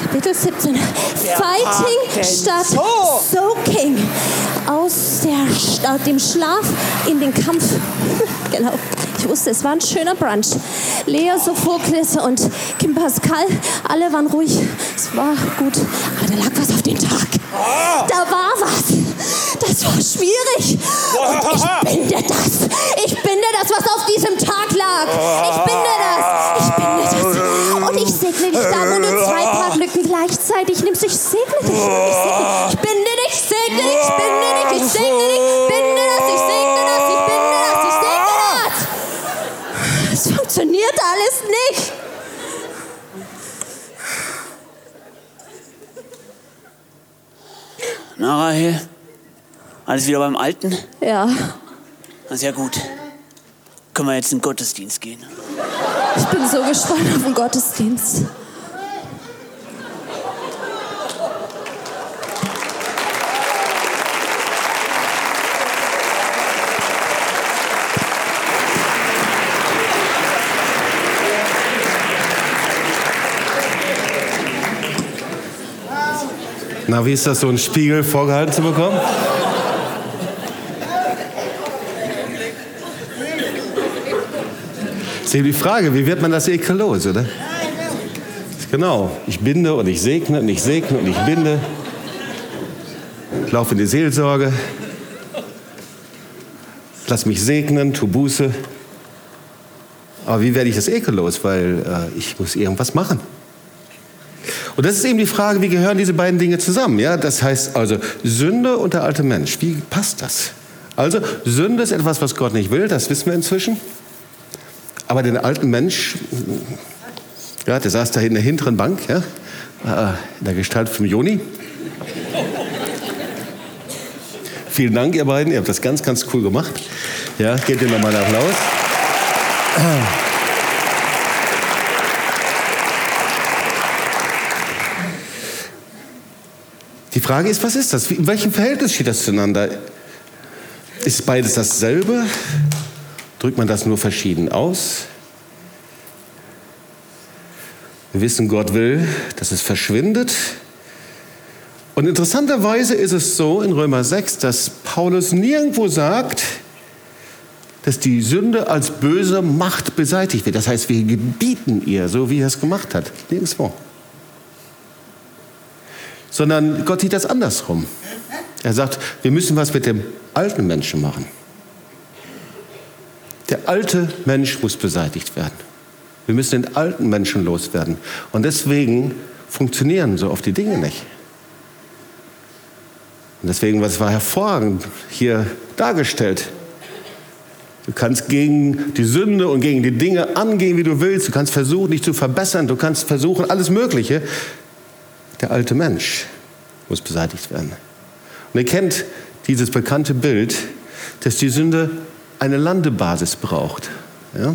Kapitel 17. Wer Fighting statt so? Soaking. Aus der, aus dem Schlaf in den Kampf. genau. Ich wusste, es war ein schöner Brunch. Lea, Sophokles und Kim Pascal, alle waren ruhig. Es war gut. Aber da lag was auf den Tag. Da war was. Das war schwierig. Und ich binde das. Ich binde das, was auf diesem Tag lag. Ich binde das. Ich binde das. Und ich segne dich da, wo du zwei Taglücken gleichzeitig nimmst. Ich segne dich. Ich, segne. ich binde dich, segne dich, ich binde dich, ich segne dich, binde das, ich segne das, ich binde das, ich segne das. Es funktioniert alles nicht. Na, Rahel, alles wieder beim Alten? Ja, sehr gut. Können wir jetzt in den Gottesdienst gehen? ich bin so gespannt auf den Gottesdienst. Na, wie ist das, so einen Spiegel vorgehalten zu bekommen? Ist eben die Frage, wie wird man das Ekel los, oder? Genau, ich binde und ich segne und ich segne und ich binde. Ich laufe in die Seelsorge. Lass mich segnen, tu Buße. Aber wie werde ich das Ekel los? Weil äh, ich muss irgendwas machen. Und das ist eben die Frage, wie gehören diese beiden Dinge zusammen? Ja, das heißt also Sünde und der alte Mensch. Wie passt das? Also Sünde ist etwas, was Gott nicht will, das wissen wir inzwischen. Aber den alten Mensch, ja, der saß da in der hinteren Bank, ja, äh, in der Gestalt von Joni. Vielen Dank, ihr beiden, ihr habt das ganz, ganz cool gemacht. Ja, gebt ihr nochmal einen Applaus. Die Frage ist, was ist das? In welchem Verhältnis steht das zueinander? Ist beides dasselbe? Drückt man das nur verschieden aus? Wir wissen, Gott will, dass es verschwindet. Und interessanterweise ist es so in Römer 6, dass Paulus nirgendwo sagt, dass die Sünde als böse Macht beseitigt wird. Das heißt, wir gebieten ihr, so wie er es gemacht hat. Nirgendwo sondern Gott sieht das andersrum. Er sagt, wir müssen was mit dem alten Menschen machen. Der alte Mensch muss beseitigt werden. Wir müssen den alten Menschen loswerden. Und deswegen funktionieren so oft die Dinge nicht. Und deswegen, was war hervorragend hier dargestellt. Du kannst gegen die Sünde und gegen die Dinge angehen, wie du willst. Du kannst versuchen, dich zu verbessern. Du kannst versuchen, alles Mögliche. Der alte Mensch muss beseitigt werden. Und ihr kennt dieses bekannte Bild, dass die Sünde eine Landebasis braucht. Ja?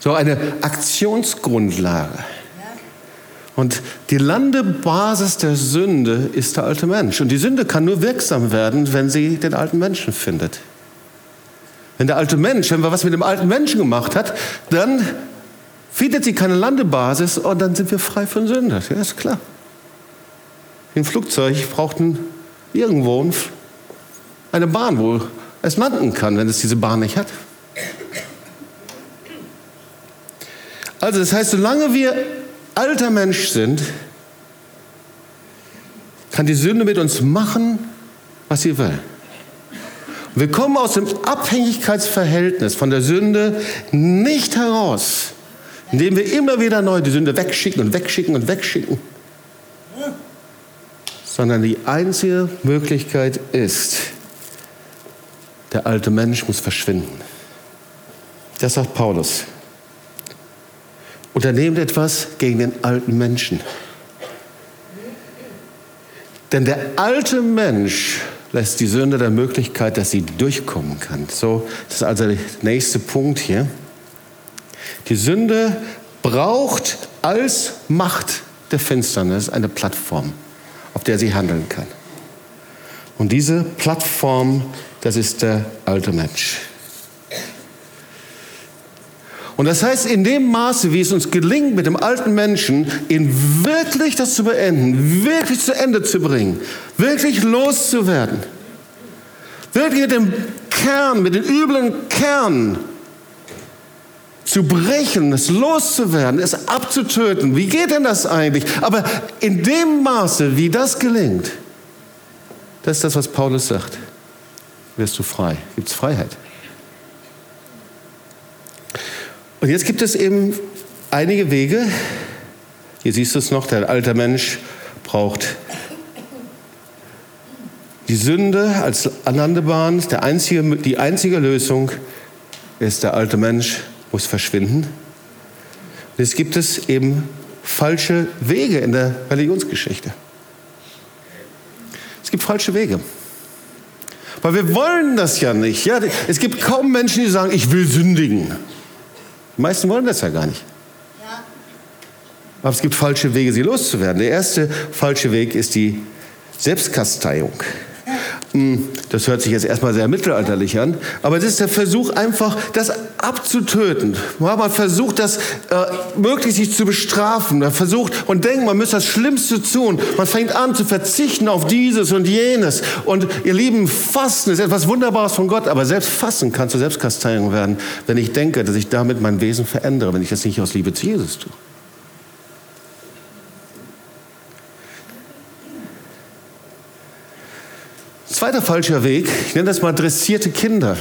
So eine Aktionsgrundlage. Und die Landebasis der Sünde ist der alte Mensch. Und die Sünde kann nur wirksam werden, wenn sie den alten Menschen findet. Wenn der alte Mensch, wenn wir was mit dem alten Menschen gemacht hat, dann findet sie keine Landebasis und dann sind wir frei von Sünde. Ja, ist klar. Ein Flugzeug braucht irgendwo ein, eine Bahn, wo es landen kann, wenn es diese Bahn nicht hat. Also das heißt, solange wir alter Mensch sind, kann die Sünde mit uns machen, was sie will. Wir kommen aus dem Abhängigkeitsverhältnis von der Sünde nicht heraus, indem wir immer wieder neu die Sünde wegschicken und wegschicken und wegschicken. Sondern die einzige Möglichkeit ist, der alte Mensch muss verschwinden. Das sagt Paulus. Unternehmt etwas gegen den alten Menschen. Denn der alte Mensch lässt die Sünde der Möglichkeit, dass sie durchkommen kann. So, das ist also der nächste Punkt hier. Die Sünde braucht als Macht der Finsternis eine Plattform, auf der sie handeln kann. Und diese Plattform, das ist der alte Mensch. Und das heißt, in dem Maße, wie es uns gelingt, mit dem alten Menschen ihn wirklich das zu beenden, wirklich zu Ende zu bringen, wirklich loszuwerden, wirklich mit dem Kern, mit dem üblen Kern zu brechen, es loszuwerden, es abzutöten. Wie geht denn das eigentlich? Aber in dem Maße, wie das gelingt, das ist das, was Paulus sagt, wirst du frei, gibt es Freiheit. Und jetzt gibt es eben einige Wege. Hier siehst du es noch, der alte Mensch braucht die Sünde als Anlandebahn. Der einzige, die einzige Lösung ist, der alte Mensch muss verschwinden. Und jetzt gibt es eben falsche Wege in der Religionsgeschichte. Es gibt falsche Wege. Weil wir wollen das ja nicht. Ja? Es gibt kaum Menschen, die sagen, ich will sündigen. Die meisten wollen das ja gar nicht. Aber es gibt falsche Wege, sie loszuwerden. Der erste falsche Weg ist die Selbstkasteiung. Hm, das hört sich jetzt erstmal sehr mittelalterlich an, aber es ist der Versuch, einfach das abzutöten. Man versucht, das äh, möglichst sich zu bestrafen. Man versucht und denkt, man müsste das Schlimmste tun. Man fängt an zu verzichten auf dieses und jenes. Und ihr Lieben, Fasten ist etwas Wunderbares von Gott, aber selbst Fasten kann zur Selbstkasteiung werden, wenn ich denke, dass ich damit mein Wesen verändere, wenn ich das nicht aus Liebe zu Jesus tue. Zweiter falscher Weg, ich nenne das mal dressierte Kinder.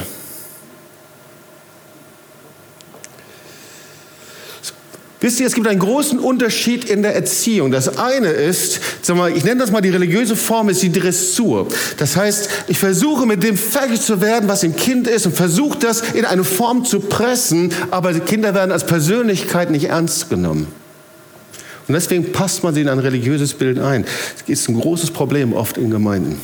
Wisst ihr, es gibt einen großen Unterschied in der Erziehung. Das eine ist, sag mal, ich nenne das mal die religiöse Form, ist die Dressur. Das heißt, ich versuche mit dem fertig zu werden, was im Kind ist und versuche das in eine Form zu pressen, aber die Kinder werden als Persönlichkeit nicht ernst genommen. Und deswegen passt man sie in ein religiöses Bild ein. Das ist ein großes Problem oft in Gemeinden.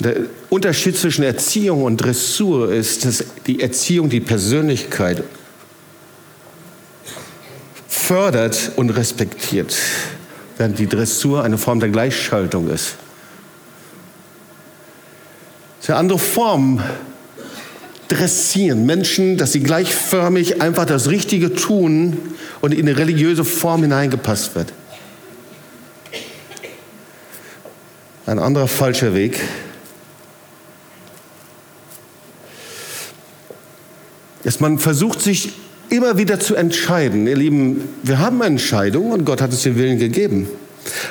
Der Unterschied zwischen Erziehung und Dressur ist, dass die Erziehung die Persönlichkeit fördert und respektiert, während die Dressur eine Form der Gleichschaltung ist. Das ist eine andere Form, dressieren. Menschen, dass sie gleichförmig einfach das Richtige tun und in eine religiöse Form hineingepasst wird. Ein anderer falscher Weg dass man versucht, sich immer wieder zu entscheiden. Ihr Lieben, wir haben Entscheidungen und Gott hat uns den Willen gegeben.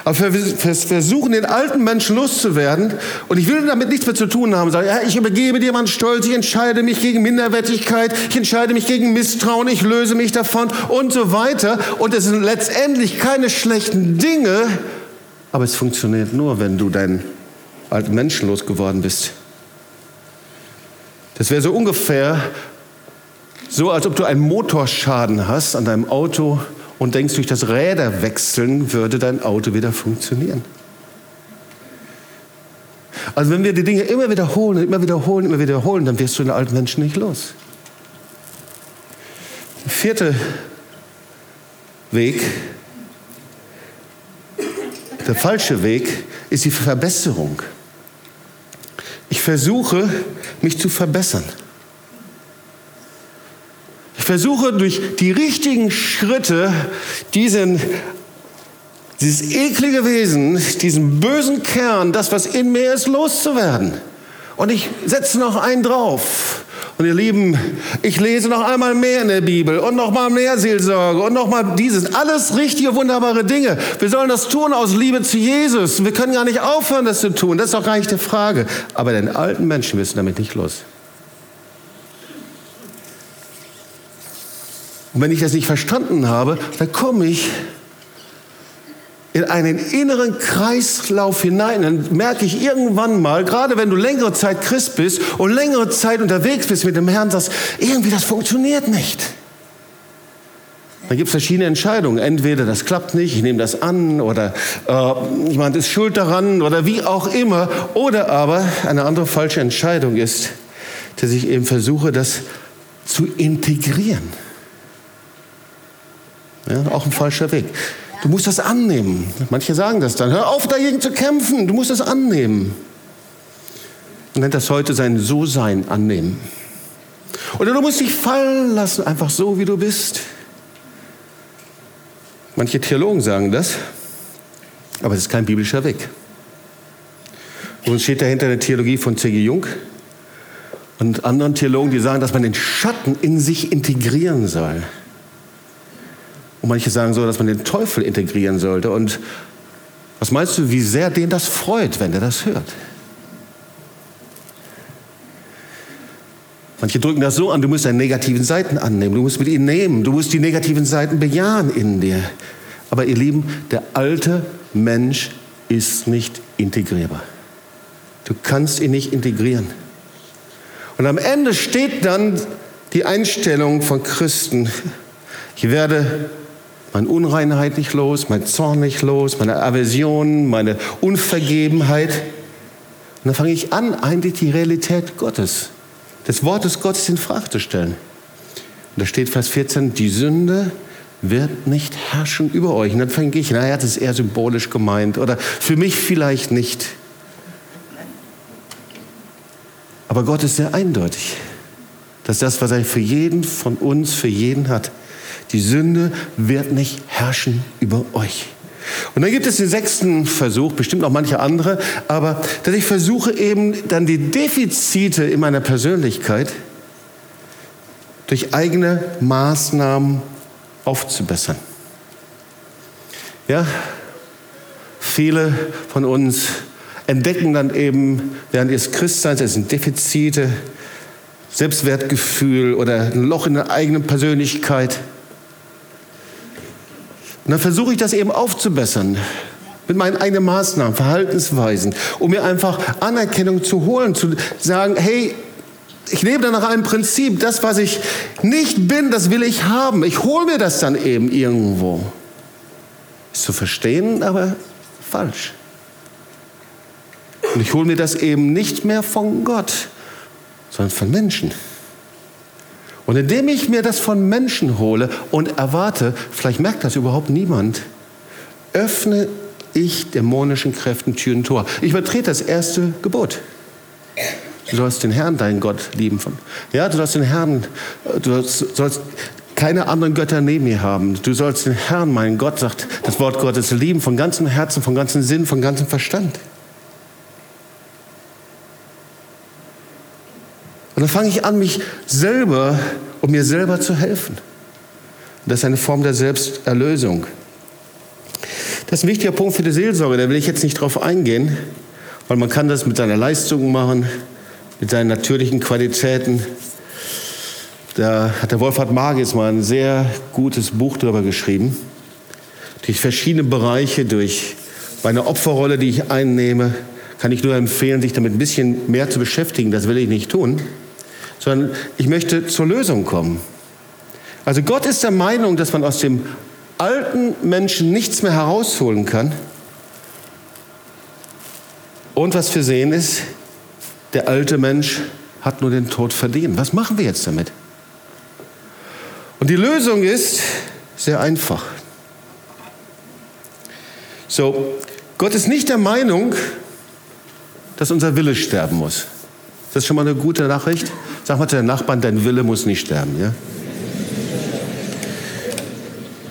Aber wir versuchen, den alten Menschen loszuwerden. Und ich will damit nichts mehr zu tun haben. Sagen, ja, ich übergebe dir meinen Stolz, ich entscheide mich gegen Minderwertigkeit, ich entscheide mich gegen Misstrauen, ich löse mich davon und so weiter. Und es sind letztendlich keine schlechten Dinge, aber es funktioniert nur, wenn du deinen alten Menschen losgeworden bist. Das wäre so ungefähr, so, als ob du einen Motorschaden hast an deinem Auto und denkst, durch das Räder wechseln würde dein Auto wieder funktionieren. Also wenn wir die Dinge immer wiederholen, immer wiederholen, immer wiederholen, dann wirst du den alten Menschen nicht los. Der vierte Weg, der falsche Weg, ist die Verbesserung. Ich versuche, mich zu verbessern versuche durch die richtigen Schritte diesen, dieses eklige Wesen, diesen bösen Kern, das, was in mir ist, loszuwerden. Und ich setze noch einen drauf. Und ihr Lieben, ich lese noch einmal mehr in der Bibel und noch mal mehr Seelsorge und noch mal dieses. Alles richtige, wunderbare Dinge. Wir sollen das tun aus Liebe zu Jesus. Wir können gar nicht aufhören, das zu tun. Das ist auch gar nicht die Frage. Aber den alten Menschen wirst du damit nicht los. Und wenn ich das nicht verstanden habe, dann komme ich in einen inneren Kreislauf hinein. Dann merke ich irgendwann mal, gerade wenn du längere Zeit Christ bist und längere Zeit unterwegs bist mit dem Herrn, dass irgendwie das funktioniert nicht. Dann gibt es verschiedene Entscheidungen. Entweder das klappt nicht, ich nehme das an oder äh, jemand ist schuld daran oder wie auch immer. Oder aber eine andere falsche Entscheidung ist, dass ich eben versuche, das zu integrieren. Ja, auch ein falscher Weg. Du musst das annehmen. Manche sagen das dann. Hör auf, dagegen zu kämpfen. Du musst das annehmen. Man nennt das heute sein So-Sein annehmen. Oder du musst dich fallen lassen, einfach so, wie du bist. Manche Theologen sagen das, aber es ist kein biblischer Weg. Und steht dahinter eine Theologie von C.G. Jung und anderen Theologen, die sagen, dass man den Schatten in sich integrieren soll. Und manche sagen so, dass man den Teufel integrieren sollte. Und was meinst du, wie sehr den das freut, wenn er das hört? Manche drücken das so an, du musst deine negativen Seiten annehmen, du musst mit ihnen nehmen, du musst die negativen Seiten bejahen in dir. Aber ihr Lieben, der alte Mensch ist nicht integrierbar. Du kannst ihn nicht integrieren. Und am Ende steht dann die Einstellung von Christen. Ich werde meine Unreinheit nicht los, mein Zorn nicht los, meine Aversion, meine Unvergebenheit. Und dann fange ich an, eigentlich die Realität Gottes des Wortes Gottes in Frage zu stellen. Und da steht Vers 14, die Sünde wird nicht herrschen über euch. Und dann fange ich, naja, das ist eher symbolisch gemeint oder für mich vielleicht nicht. Aber Gott ist sehr eindeutig, dass das, was er für jeden von uns, für jeden hat, die Sünde wird nicht herrschen über euch. Und dann gibt es den sechsten Versuch, bestimmt auch manche andere, aber dass ich versuche eben dann die Defizite in meiner Persönlichkeit durch eigene Maßnahmen aufzubessern. Ja, viele von uns entdecken dann eben während ihres Christseins, es sind Defizite, Selbstwertgefühl oder ein Loch in der eigenen Persönlichkeit. Und dann versuche ich das eben aufzubessern mit meinen eigenen Maßnahmen, Verhaltensweisen, um mir einfach Anerkennung zu holen, zu sagen, hey, ich lebe dann nach einem Prinzip, das, was ich nicht bin, das will ich haben. Ich hole mir das dann eben irgendwo. Ist zu verstehen, aber falsch. Und ich hole mir das eben nicht mehr von Gott, sondern von Menschen. Und indem ich mir das von Menschen hole und erwarte, vielleicht merkt das überhaupt niemand, öffne ich dämonischen Kräften Tür und Tor. Ich übertrete das erste Gebot. Du sollst den Herrn, deinen Gott, lieben. Ja, du sollst den Herrn, du sollst keine anderen Götter neben mir haben. Du sollst den Herrn, meinen Gott, sagt das Wort Gottes, lieben von ganzem Herzen, von ganzem Sinn, von ganzem Verstand. Und dann fange ich an, mich selber, um mir selber zu helfen. Und das ist eine Form der Selbsterlösung. Das ist ein wichtiger Punkt für die Seelsorge, da will ich jetzt nicht drauf eingehen, weil man kann das mit seiner Leistung machen, mit seinen natürlichen Qualitäten. Da hat der Wolfhard Magis mal ein sehr gutes Buch darüber geschrieben. Durch verschiedene Bereiche, durch meine Opferrolle, die ich einnehme, kann ich nur empfehlen, sich damit ein bisschen mehr zu beschäftigen. Das will ich nicht tun sondern ich möchte zur Lösung kommen. Also Gott ist der Meinung, dass man aus dem alten Menschen nichts mehr herausholen kann. Und was wir sehen ist, der alte Mensch hat nur den Tod verdient. Was machen wir jetzt damit? Und die Lösung ist sehr einfach. So, Gott ist nicht der Meinung, dass unser Wille sterben muss. Das ist schon mal eine gute Nachricht. Sag mal zu deinem Nachbarn, dein Wille muss nicht sterben. Ja?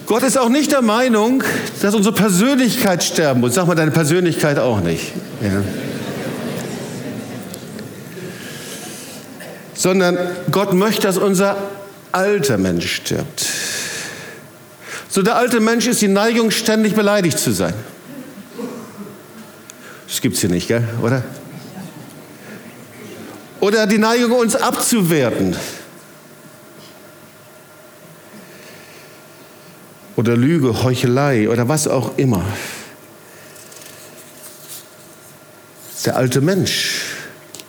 Gott ist auch nicht der Meinung, dass unsere Persönlichkeit sterben muss. Sag mal deine Persönlichkeit auch nicht. Ja. Sondern Gott möchte, dass unser alter Mensch stirbt. So der alte Mensch ist die Neigung, ständig beleidigt zu sein. Das gibt es hier nicht, gell? oder? Oder die Neigung, uns abzuwerten. Oder Lüge, Heuchelei oder was auch immer. Der alte Mensch,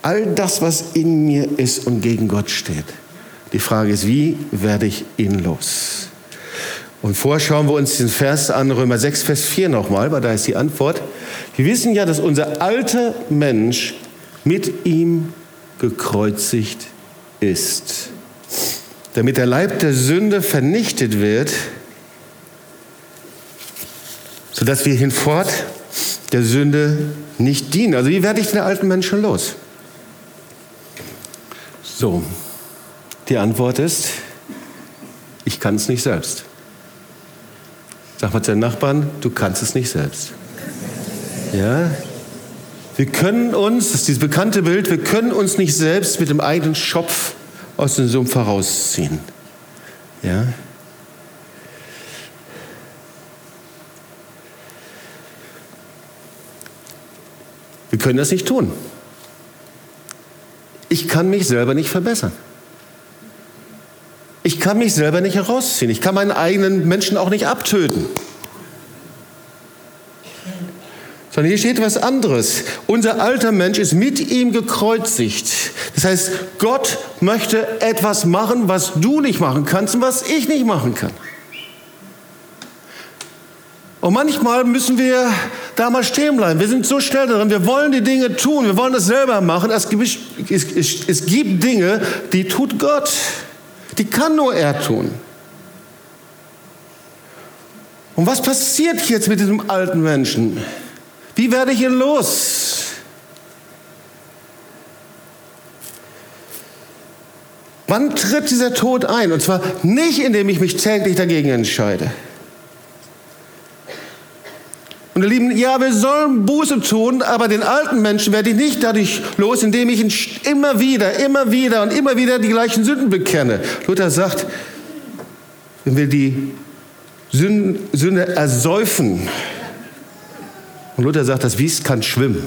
all das, was in mir ist und gegen Gott steht. Die Frage ist, wie werde ich ihn los? Und vorher schauen wir uns den Vers an, Römer 6, Vers 4 nochmal, weil da ist die Antwort. Wir wissen ja, dass unser alter Mensch mit ihm gekreuzigt ist, damit der Leib der Sünde vernichtet wird, sodass wir hinfort der Sünde nicht dienen. Also wie werde ich den alten Menschen los? So, die Antwort ist, ich kann es nicht selbst. Sag mal zu deinen Nachbarn, du kannst es nicht selbst. Ja? Wir können uns, das ist dieses bekannte Bild, wir können uns nicht selbst mit dem eigenen Schopf aus dem Sumpf herausziehen. Ja? Wir können das nicht tun. Ich kann mich selber nicht verbessern. Ich kann mich selber nicht herausziehen. Ich kann meinen eigenen Menschen auch nicht abtöten. Sondern hier steht was anderes. Unser alter Mensch ist mit ihm gekreuzigt. Das heißt, Gott möchte etwas machen, was du nicht machen kannst und was ich nicht machen kann. Und manchmal müssen wir da mal stehen bleiben. Wir sind so schnell darin, wir wollen die Dinge tun, wir wollen das selber machen. Es gibt, es, es gibt Dinge, die tut Gott. Die kann nur er tun. Und was passiert jetzt mit diesem alten Menschen? Wie werde ich ihn los? Wann tritt dieser Tod ein? Und zwar nicht, indem ich mich täglich dagegen entscheide. Und ihr Lieben, ja, wir sollen Buße tun, aber den alten Menschen werde ich nicht dadurch los, indem ich ihn immer wieder, immer wieder und immer wieder die gleichen Sünden bekenne. Luther sagt, wenn wir die Sünde ersäufen, und Luther sagt, das Biest kann schwimmen.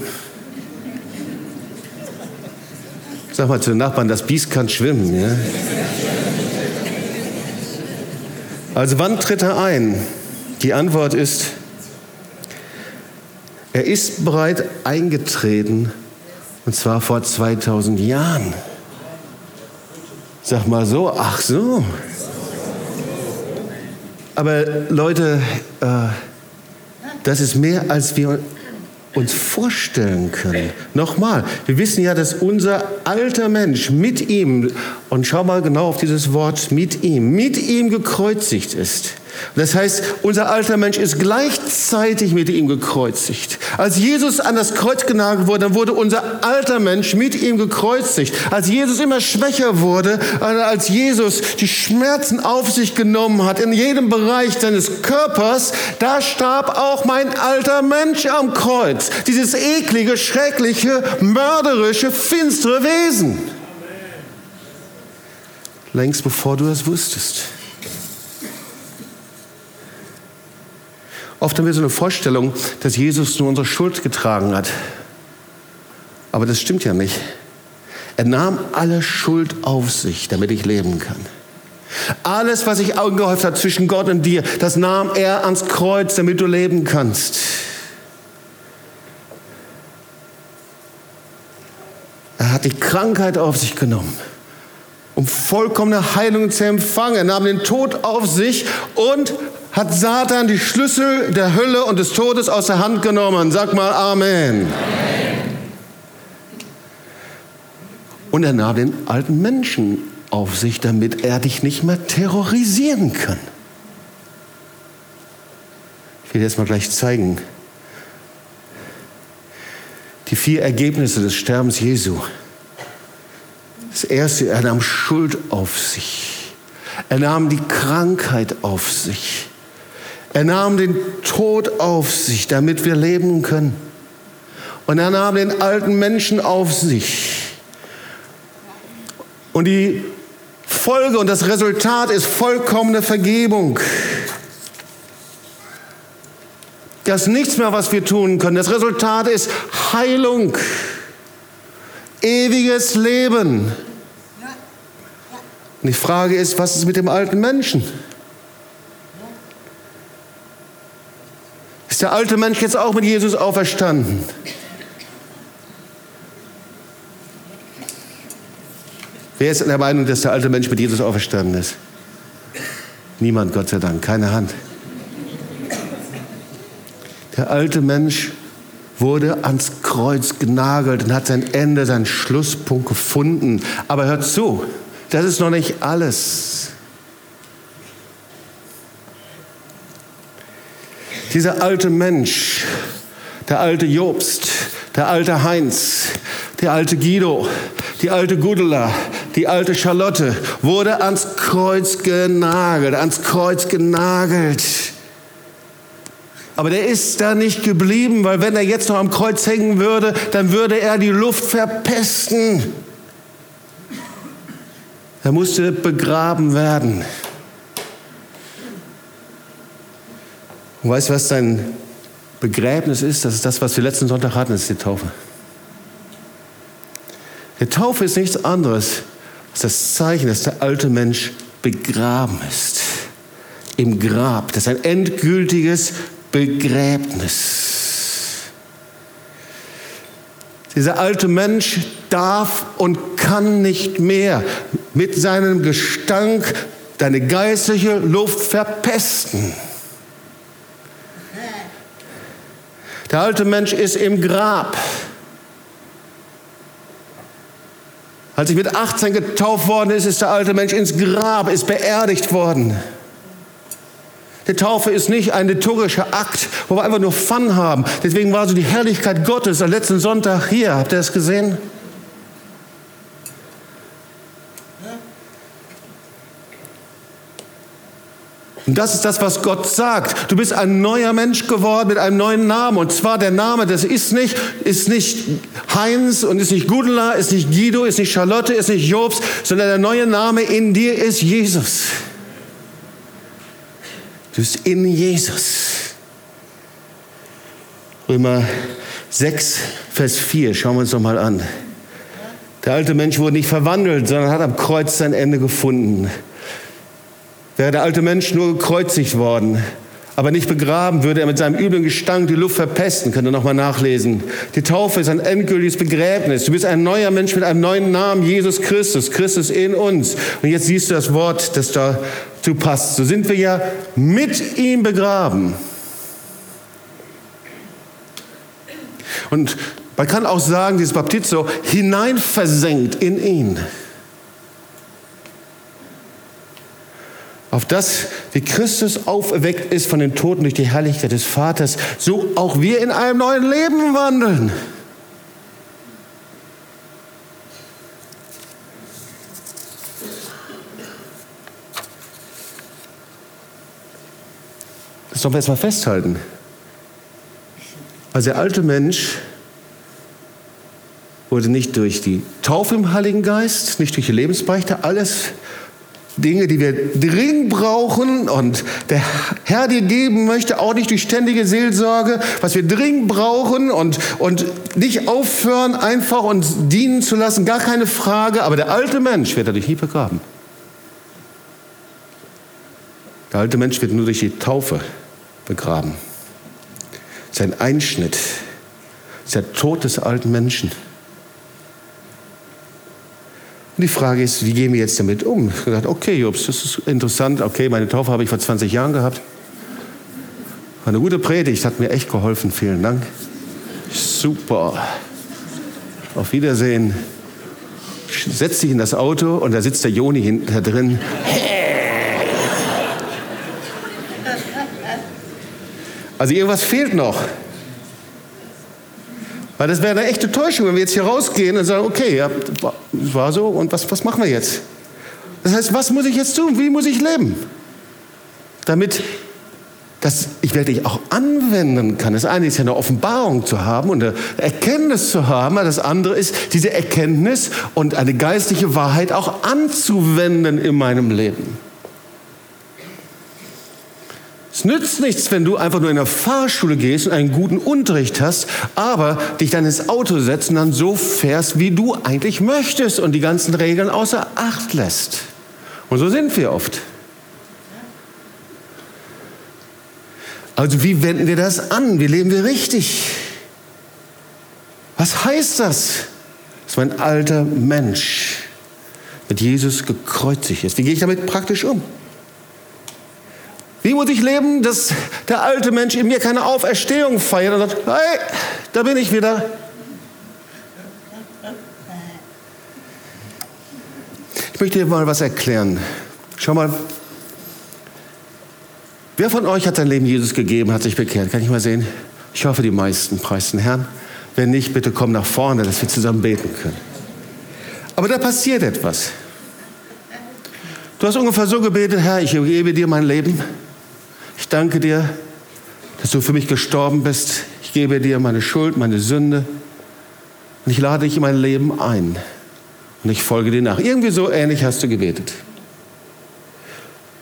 Sag mal zu den Nachbarn, das Biest kann schwimmen. Ja? Also wann tritt er ein? Die Antwort ist, er ist bereit eingetreten, und zwar vor 2000 Jahren. Sag mal so, ach so. Aber Leute, äh, das ist mehr, als wir uns vorstellen können. Nochmal, wir wissen ja, dass unser alter Mensch mit ihm, und schau mal genau auf dieses Wort, mit ihm, mit ihm gekreuzigt ist. Das heißt, unser alter Mensch ist gleichzeitig mit ihm gekreuzigt. Als Jesus an das Kreuz genagelt wurde, dann wurde unser alter Mensch mit ihm gekreuzigt. Als Jesus immer schwächer wurde, als Jesus die Schmerzen auf sich genommen hat in jedem Bereich seines Körpers, da starb auch mein alter Mensch am Kreuz. Dieses eklige, schreckliche, mörderische, finstere Wesen. Längst bevor du das wusstest. Oft haben wir so eine Vorstellung, dass Jesus nur unsere Schuld getragen hat. Aber das stimmt ja nicht. Er nahm alle Schuld auf sich, damit ich leben kann. Alles, was sich angehäuft hat zwischen Gott und dir, das nahm er ans Kreuz, damit du leben kannst. Er hat die Krankheit auf sich genommen, um vollkommene Heilung zu empfangen. Er nahm den Tod auf sich und hat Satan die Schlüssel der Hölle und des Todes aus der Hand genommen. Sag mal Amen. Amen. Und er nahm den alten Menschen auf sich, damit er dich nicht mehr terrorisieren kann. Ich will dir jetzt mal gleich zeigen. Die vier Ergebnisse des Sterbens Jesu. Das erste, er nahm Schuld auf sich. Er nahm die Krankheit auf sich. Er nahm den Tod auf sich, damit wir leben können. Und er nahm den alten Menschen auf sich. Und die Folge und das Resultat ist vollkommene Vergebung. Das ist nichts mehr, was wir tun können. Das Resultat ist Heilung, ewiges Leben. Und die Frage ist, was ist mit dem alten Menschen? Ist der alte Mensch jetzt auch mit Jesus auferstanden? Wer ist der Meinung, dass der alte Mensch mit Jesus auferstanden ist? Niemand, Gott sei Dank, keine Hand. Der alte Mensch wurde ans Kreuz genagelt und hat sein Ende, seinen Schlusspunkt gefunden. Aber hört zu, das ist noch nicht alles. Dieser alte Mensch, der alte Jobst, der alte Heinz, der alte Guido, die alte Gudela, die alte Charlotte wurde ans Kreuz genagelt, ans Kreuz genagelt. Aber der ist da nicht geblieben, weil wenn er jetzt noch am Kreuz hängen würde, dann würde er die Luft verpesten. Er musste begraben werden. Und weißt du, was sein Begräbnis ist? Das ist das, was wir letzten Sonntag hatten, das ist die Taufe. Die Taufe ist nichts anderes als das Zeichen, dass der alte Mensch begraben ist. Im Grab. Das ist ein endgültiges Begräbnis. Dieser alte Mensch darf und kann nicht mehr mit seinem Gestank deine geistliche Luft verpesten. Der alte Mensch ist im Grab. Als ich mit 18 getauft worden ist, ist der alte Mensch ins Grab, ist beerdigt worden. Die Taufe ist nicht ein liturgischer Akt, wo wir einfach nur Fun haben. Deswegen war so die Herrlichkeit Gottes am letzten Sonntag hier. Habt ihr das gesehen? Und das ist das, was Gott sagt. Du bist ein neuer Mensch geworden mit einem neuen Namen. Und zwar der Name, das ist nicht, ist nicht Heinz und ist nicht Gudela, ist nicht Guido, ist nicht Charlotte, ist nicht Jobs, sondern der neue Name in dir ist Jesus. Du bist in Jesus. Römer 6, Vers 4, schauen wir uns noch mal an. Der alte Mensch wurde nicht verwandelt, sondern hat am Kreuz sein Ende gefunden. Wäre der alte Mensch nur gekreuzigt worden, aber nicht begraben, würde er mit seinem üblen Gestank die Luft verpesten. Könnt ihr nochmal nachlesen. Die Taufe ist ein endgültiges Begräbnis. Du bist ein neuer Mensch mit einem neuen Namen, Jesus Christus. Christus in uns. Und jetzt siehst du das Wort, das dazu passt. So sind wir ja mit ihm begraben. Und man kann auch sagen, dieses Baptizo, hineinversenkt in ihn. Auf das, wie Christus auferweckt ist von den Toten durch die Herrlichkeit des Vaters, so auch wir in einem neuen Leben wandeln. Das sollen wir erstmal festhalten. Also der alte Mensch wurde nicht durch die Taufe im Heiligen Geist, nicht durch die Lebensbeichte, alles Dinge, die wir dringend brauchen und der Herr dir geben möchte, auch nicht durch ständige Seelsorge, was wir dringend brauchen und, und nicht aufhören, einfach uns dienen zu lassen, gar keine Frage, aber der alte Mensch wird dadurch nie begraben. Der alte Mensch wird nur durch die Taufe begraben. Sein Einschnitt, der Tod des alten Menschen. Und die Frage ist, wie gehen wir jetzt damit um? Ich habe gedacht, okay, Jobs, das ist interessant. Okay, meine Taufe habe ich vor 20 Jahren gehabt. War eine gute Predigt, hat mir echt geholfen. Vielen Dank. Super. Auf Wiedersehen. Setz dich in das Auto und da sitzt der Joni hinter drin. Also irgendwas fehlt noch. Weil das wäre eine echte Täuschung, wenn wir jetzt hier rausgehen und sagen, okay, ja, war so und was, was machen wir jetzt? Das heißt, was muss ich jetzt tun? Wie muss ich leben? Damit das ich wirklich auch anwenden kann. Das eine ist ja eine Offenbarung zu haben und eine Erkenntnis zu haben, das andere ist diese Erkenntnis und eine geistliche Wahrheit auch anzuwenden in meinem Leben. Es nützt nichts, wenn du einfach nur in der Fahrschule gehst und einen guten Unterricht hast, aber dich dann ins Auto setzt und dann so fährst, wie du eigentlich möchtest und die ganzen Regeln außer Acht lässt. Und so sind wir oft. Also wie wenden wir das an? Wie leben wir richtig? Was heißt das? Dass mein alter Mensch mit Jesus gekreuzigt ist. Wie gehe ich damit praktisch um? Wie muss ich leben, dass der alte Mensch in mir keine Auferstehung feiert und sagt, hey, da bin ich wieder. Ich möchte dir mal was erklären. Schau mal, wer von euch hat sein Leben Jesus gegeben, hat sich bekehrt? Kann ich mal sehen? Ich hoffe, die meisten preisen Herrn. Wenn nicht, bitte komm nach vorne, dass wir zusammen beten können. Aber da passiert etwas. Du hast ungefähr so gebetet, Herr, ich gebe dir mein Leben. Ich danke dir, dass du für mich gestorben bist. Ich gebe dir meine Schuld, meine Sünde. Und ich lade dich in mein Leben ein. Und ich folge dir nach. Irgendwie so ähnlich hast du gebetet.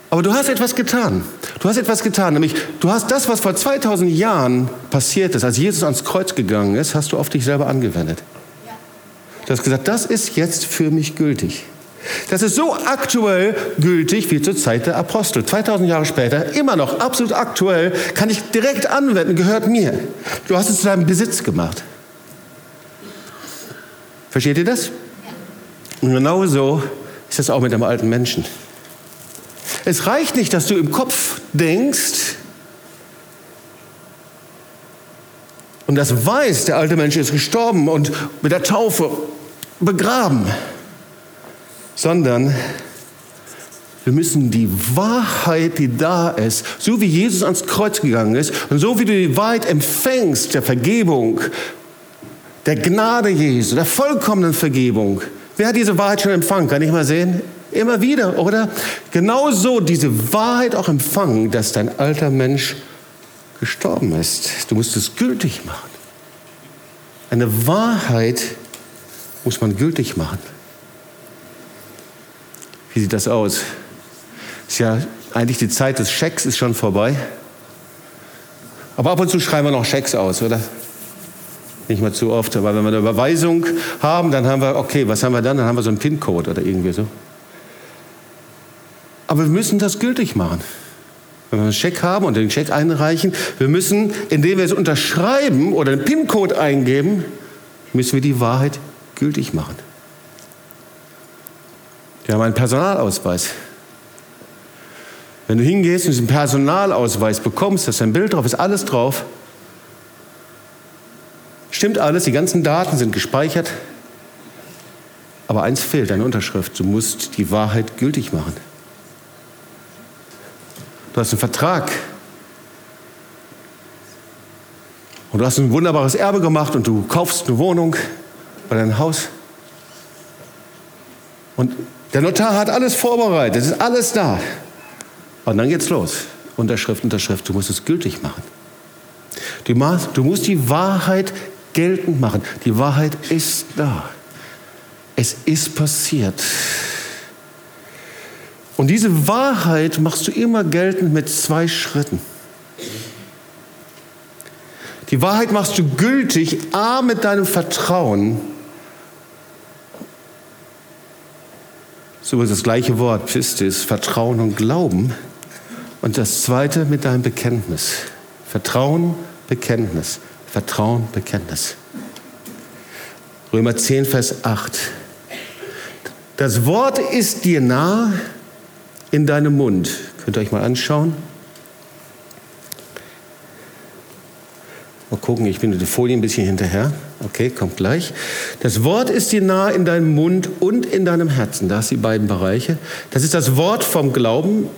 Aber du hast etwas getan. Du hast etwas getan, nämlich du hast das, was vor 2000 Jahren passiert ist, als Jesus ans Kreuz gegangen ist, hast du auf dich selber angewendet. Du hast gesagt, das ist jetzt für mich gültig. Das ist so aktuell gültig wie zur Zeit der Apostel. 2000 Jahre später, immer noch absolut aktuell, kann ich direkt anwenden, gehört mir. Du hast es zu deinem Besitz gemacht. Versteht ihr das? Und genau so ist das auch mit dem alten Menschen. Es reicht nicht, dass du im Kopf denkst und das weißt, der alte Mensch ist gestorben und mit der Taufe begraben, sondern wir müssen die Wahrheit, die da ist, so wie Jesus ans Kreuz gegangen ist und so wie du die Wahrheit empfängst, der Vergebung, der Gnade Jesu, der vollkommenen Vergebung. Wer hat diese Wahrheit schon empfangen? Kann ich mal sehen? Immer wieder, oder? Genauso diese Wahrheit auch empfangen, dass dein alter Mensch gestorben ist. Du musst es gültig machen. Eine Wahrheit muss man gültig machen. Wie sieht das aus? Ist ja eigentlich die Zeit des Schecks ist schon vorbei. Aber ab und zu schreiben wir noch Schecks aus, oder? Nicht mal zu oft, aber wenn wir eine Überweisung haben, dann haben wir, okay, was haben wir dann? Dann haben wir so einen PIN-Code oder irgendwie so. Aber wir müssen das gültig machen. Wenn wir einen Scheck haben und den Scheck einreichen, wir müssen, indem wir es unterschreiben oder einen PIN-Code eingeben, müssen wir die Wahrheit gültig machen. Wir haben einen Personalausweis. Wenn du hingehst und diesen Personalausweis bekommst, da ist ein Bild drauf, ist alles drauf. Stimmt alles, die ganzen Daten sind gespeichert. Aber eins fehlt, eine Unterschrift. Du musst die Wahrheit gültig machen. Du hast einen Vertrag. Und du hast ein wunderbares Erbe gemacht und du kaufst eine Wohnung oder ein Haus. Und der Notar hat alles vorbereitet, es ist alles da. Und dann geht's los. Unterschrift, Unterschrift, du musst es gültig machen. Du musst die Wahrheit geltend machen. Die Wahrheit ist da. Es ist passiert. Und diese Wahrheit machst du immer geltend mit zwei Schritten. Die Wahrheit machst du gültig, a, mit deinem Vertrauen. So ist das gleiche Wort, Pistis, Vertrauen und Glauben. Und das zweite mit deinem Bekenntnis. Vertrauen, Bekenntnis. Vertrauen, Bekenntnis. Römer 10, Vers 8. Das Wort ist dir nah, in deinem Mund. Könnt ihr euch mal anschauen. Mal gucken, ich bin die Folie ein bisschen hinterher. Okay, kommt gleich. Das Wort ist dir nah in deinem Mund und in deinem Herzen. Das sind die beiden Bereiche. Das ist das Wort vom Glauben,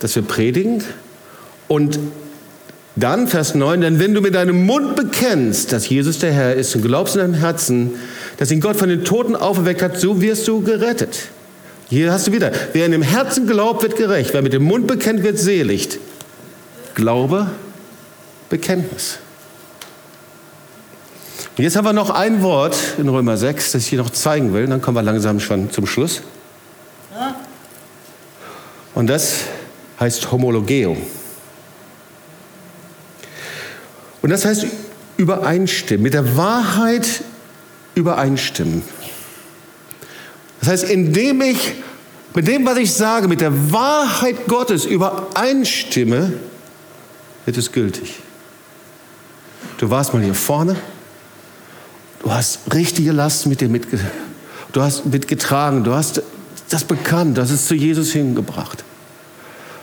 das wir predigen. Und dann Vers 9, denn wenn du mit deinem Mund bekennst, dass Jesus der Herr ist und glaubst in deinem Herzen, dass ihn Gott von den Toten auferweckt hat, so wirst du gerettet. Hier hast du wieder, wer in dem Herzen glaubt, wird gerecht. Wer mit dem Mund bekennt, wird selig. Glaube, Bekenntnis. Und jetzt haben wir noch ein Wort in Römer 6, das ich hier noch zeigen will. Dann kommen wir langsam schon zum Schluss. Und das heißt Homologeo. Und das heißt übereinstimmen, mit der Wahrheit übereinstimmen. Das heißt, indem ich mit dem, was ich sage, mit der Wahrheit Gottes übereinstimme, wird es gültig. Du warst mal hier vorne, du hast richtige Last mit dir mitge du hast mitgetragen, du hast das bekannt, hast es zu Jesus hingebracht.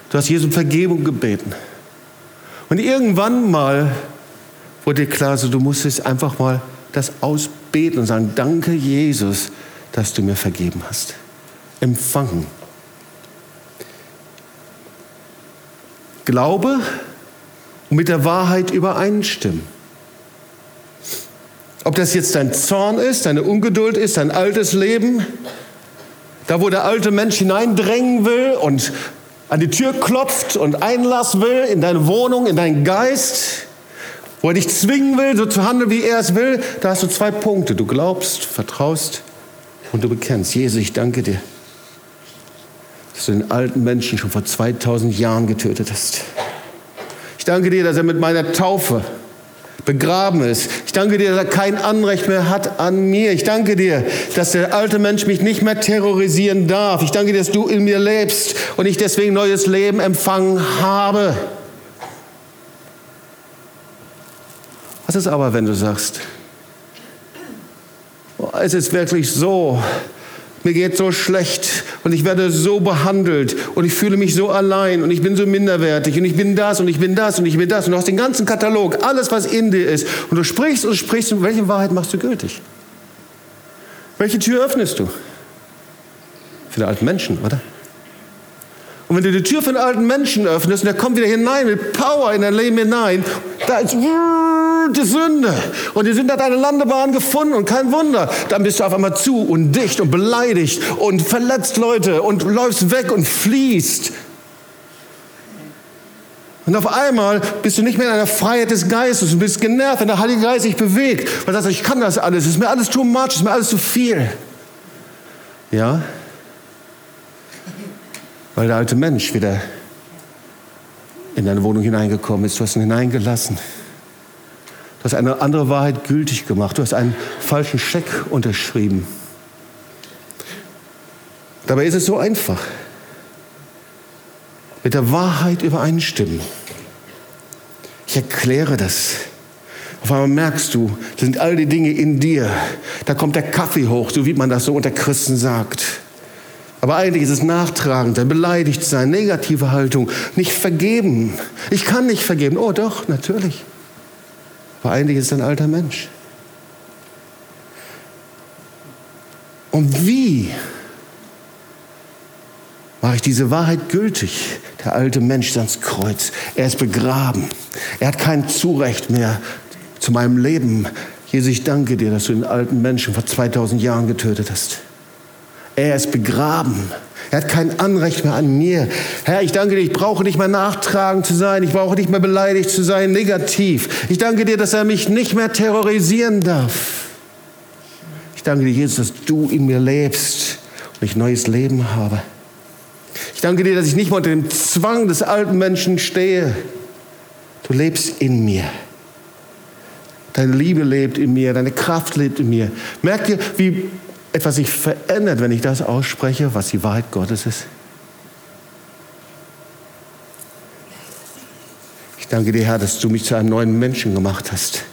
Du hast Jesus um Vergebung gebeten. Und irgendwann mal wurde dir klar, so, du musst es einfach mal das ausbeten und sagen, danke Jesus, dass du mir vergeben hast. Empfangen. Glaube und mit der Wahrheit übereinstimmen. Ob das jetzt dein Zorn ist, deine Ungeduld ist, dein altes Leben, da wo der alte Mensch hineindrängen will und an die Tür klopft und Einlass will in deine Wohnung, in deinen Geist, wo er dich zwingen will, so zu handeln, wie er es will, da hast du zwei Punkte. Du glaubst, vertraust und du bekennst. Jesus, ich danke dir, dass du den alten Menschen schon vor 2000 Jahren getötet hast. Ich danke dir, dass er mit meiner Taufe begraben ist. Ich danke dir, dass er kein Anrecht mehr hat an mir. Ich danke dir, dass der alte Mensch mich nicht mehr terrorisieren darf. Ich danke dir, dass du in mir lebst und ich deswegen neues Leben empfangen habe. Was ist aber, wenn du sagst, es ist wirklich so, mir geht so schlecht und ich werde so behandelt und ich fühle mich so allein und ich bin so minderwertig und ich bin das und ich bin das und ich bin das und du hast den ganzen Katalog, alles was in dir ist und du sprichst und sprichst und welche Wahrheit machst du gültig? Welche Tür öffnest du? Für den alten Menschen, oder? Und wenn du die Tür für den alten Menschen öffnest und der kommt wieder hinein mit Power in dein Leben hinein, da ist die Sünde. Und die Sünde hat eine Landebahn gefunden und kein Wunder. Dann bist du auf einmal zu und dicht und beleidigt und verletzt Leute und läufst weg und fließt. Und auf einmal bist du nicht mehr in einer Freiheit des Geistes und bist genervt, wenn der Heilige Geist sich bewegt. Weil du sagst, ich kann das alles, es ist mir alles too much, es ist mir alles zu viel. Ja? weil der alte Mensch wieder in deine Wohnung hineingekommen ist. Du hast ihn hineingelassen. Du hast eine andere Wahrheit gültig gemacht. Du hast einen falschen Scheck unterschrieben. Dabei ist es so einfach. Mit der Wahrheit übereinstimmen. Ich erkläre das. Auf einmal merkst du, das sind all die Dinge in dir. Da kommt der Kaffee hoch, so wie man das so unter Christen sagt. Aber eigentlich ist es nachtragend, beleidigt sein, negative Haltung, nicht vergeben. Ich kann nicht vergeben. Oh doch, natürlich. Aber eigentlich ist es ein alter Mensch. Und wie mache ich diese Wahrheit gültig? Der alte Mensch ist ans Kreuz. Er ist begraben. Er hat kein Zurecht mehr zu meinem Leben. Jesus, ich danke dir, dass du den alten Menschen vor 2000 Jahren getötet hast. Er ist begraben. Er hat kein Anrecht mehr an mir. Herr, ich danke dir, ich brauche nicht mehr nachtragend zu sein. Ich brauche nicht mehr beleidigt zu sein, negativ. Ich danke dir, dass er mich nicht mehr terrorisieren darf. Ich danke dir, Jesus, dass du in mir lebst und ich neues Leben habe. Ich danke dir, dass ich nicht mehr unter dem Zwang des alten Menschen stehe. Du lebst in mir. Deine Liebe lebt in mir, deine Kraft lebt in mir. Merkt ihr, wie etwas sich verändert, wenn ich das ausspreche, was die Wahrheit Gottes ist? Ich danke dir, Herr, dass du mich zu einem neuen Menschen gemacht hast.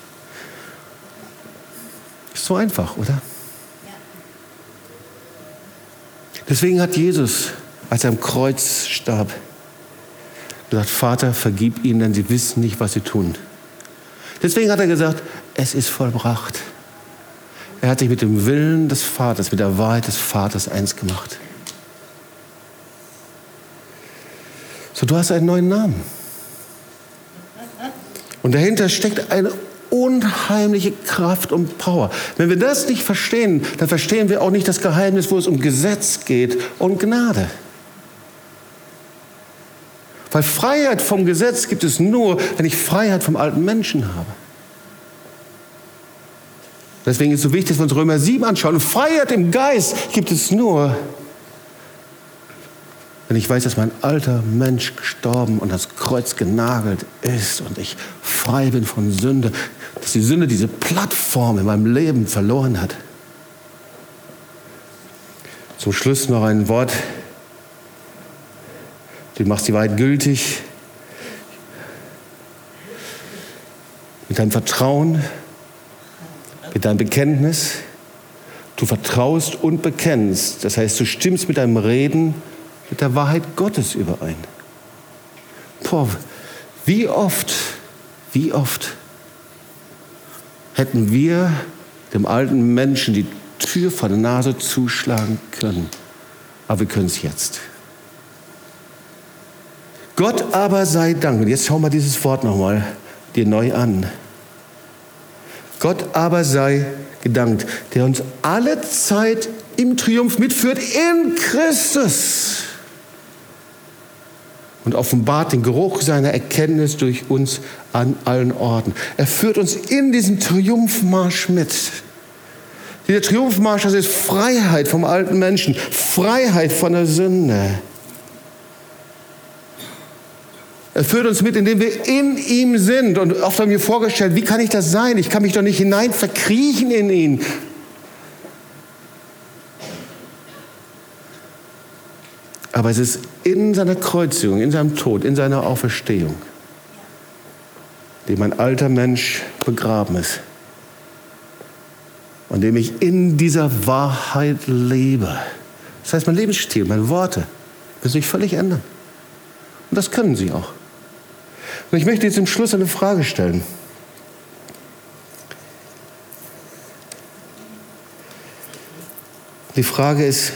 Ist so einfach, oder? Deswegen hat Jesus, als er am Kreuz starb, gesagt, Vater, vergib ihnen, denn sie wissen nicht, was sie tun. Deswegen hat er gesagt, es ist vollbracht. Er hat sich mit dem Willen des Vaters, mit der Wahrheit des Vaters eins gemacht. So, du hast einen neuen Namen. Und dahinter steckt eine unheimliche Kraft und Power. Wenn wir das nicht verstehen, dann verstehen wir auch nicht das Geheimnis, wo es um Gesetz geht und Gnade. Weil Freiheit vom Gesetz gibt es nur, wenn ich Freiheit vom alten Menschen habe. Deswegen ist es so wichtig, dass wir uns Römer 7 anschauen. Freiheit im Geist gibt es nur, wenn ich weiß, dass mein alter Mensch gestorben und das Kreuz genagelt ist und ich frei bin von Sünde, dass die Sünde diese Plattform in meinem Leben verloren hat. Zum Schluss noch ein Wort. Du machst die Wahrheit gültig. Mit deinem Vertrauen mit deinem Bekenntnis. Du vertraust und bekennst. Das heißt, du stimmst mit deinem Reden mit der Wahrheit Gottes überein. boah, wie oft, wie oft hätten wir dem alten Menschen die Tür vor der Nase zuschlagen können. Aber wir können es jetzt. Gott aber sei Dank. Und jetzt schau mal dieses Wort nochmal dir neu an. Gott aber sei gedankt, der uns alle Zeit im Triumph mitführt in Christus und offenbart den Geruch seiner Erkenntnis durch uns an allen Orten. Er führt uns in diesen Triumphmarsch mit. Dieser Triumphmarsch, das ist Freiheit vom alten Menschen, Freiheit von der Sünde. Er führt uns mit, indem wir in ihm sind. Und oft haben wir vorgestellt, wie kann ich das sein? Ich kann mich doch nicht hinein verkriechen in ihn. Aber es ist in seiner Kreuzigung, in seinem Tod, in seiner Auferstehung, dem ein alter Mensch begraben ist und dem ich in dieser Wahrheit lebe. Das heißt, mein Lebensstil, meine Worte müssen sich völlig ändern. Und das können sie auch. Und ich möchte jetzt im Schluss eine Frage stellen. Die Frage ist,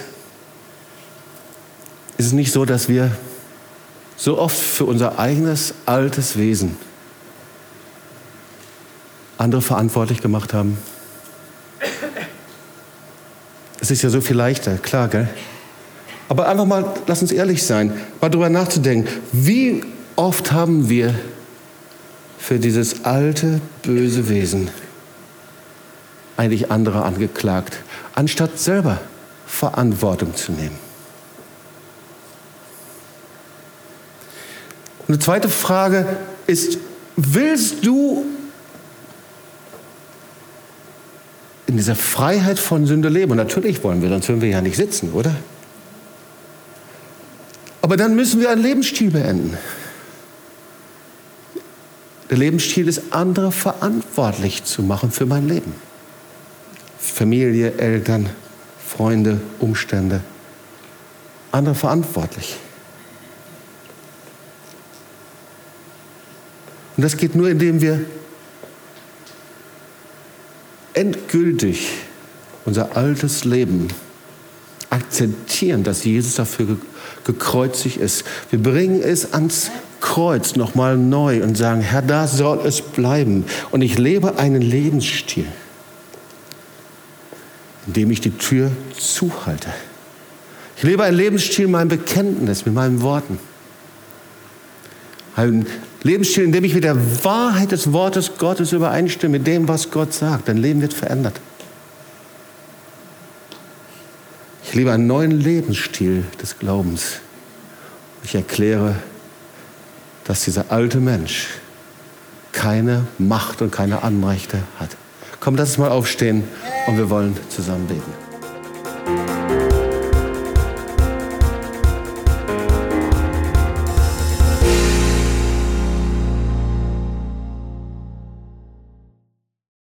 ist es nicht so, dass wir so oft für unser eigenes altes Wesen andere verantwortlich gemacht haben? Es ist ja so viel leichter, klar, gell? Aber einfach mal, lass uns ehrlich sein, mal drüber nachzudenken. Wie oft haben wir für dieses alte, böse Wesen eigentlich andere angeklagt, anstatt selber Verantwortung zu nehmen? Eine zweite Frage ist, willst du in dieser Freiheit von Sünde leben? Und natürlich wollen wir, sonst würden wir ja nicht sitzen, oder? Aber dann müssen wir einen Lebensstil beenden. Der Lebensstil ist, andere verantwortlich zu machen für mein Leben. Familie, Eltern, Freunde, Umstände. Andere verantwortlich. Und das geht nur, indem wir endgültig unser altes Leben akzeptieren, dass Jesus dafür gekreuzigt ist. Wir bringen es ans Kreuz nochmal neu und sagen, Herr, da soll es bleiben. Und ich lebe einen Lebensstil, in dem ich die Tür zuhalte. Ich lebe einen Lebensstil, mein Bekenntnis, mit meinen Worten. Ein Lebensstil, in dem ich mit der Wahrheit des Wortes Gottes übereinstimme, mit dem, was Gott sagt. Dein Leben wird verändert. Ich lebe einen neuen Lebensstil des Glaubens. Ich erkläre, dass dieser alte Mensch keine Macht und keine Anrechte hat. Komm, lass uns mal aufstehen und wir wollen zusammen beten.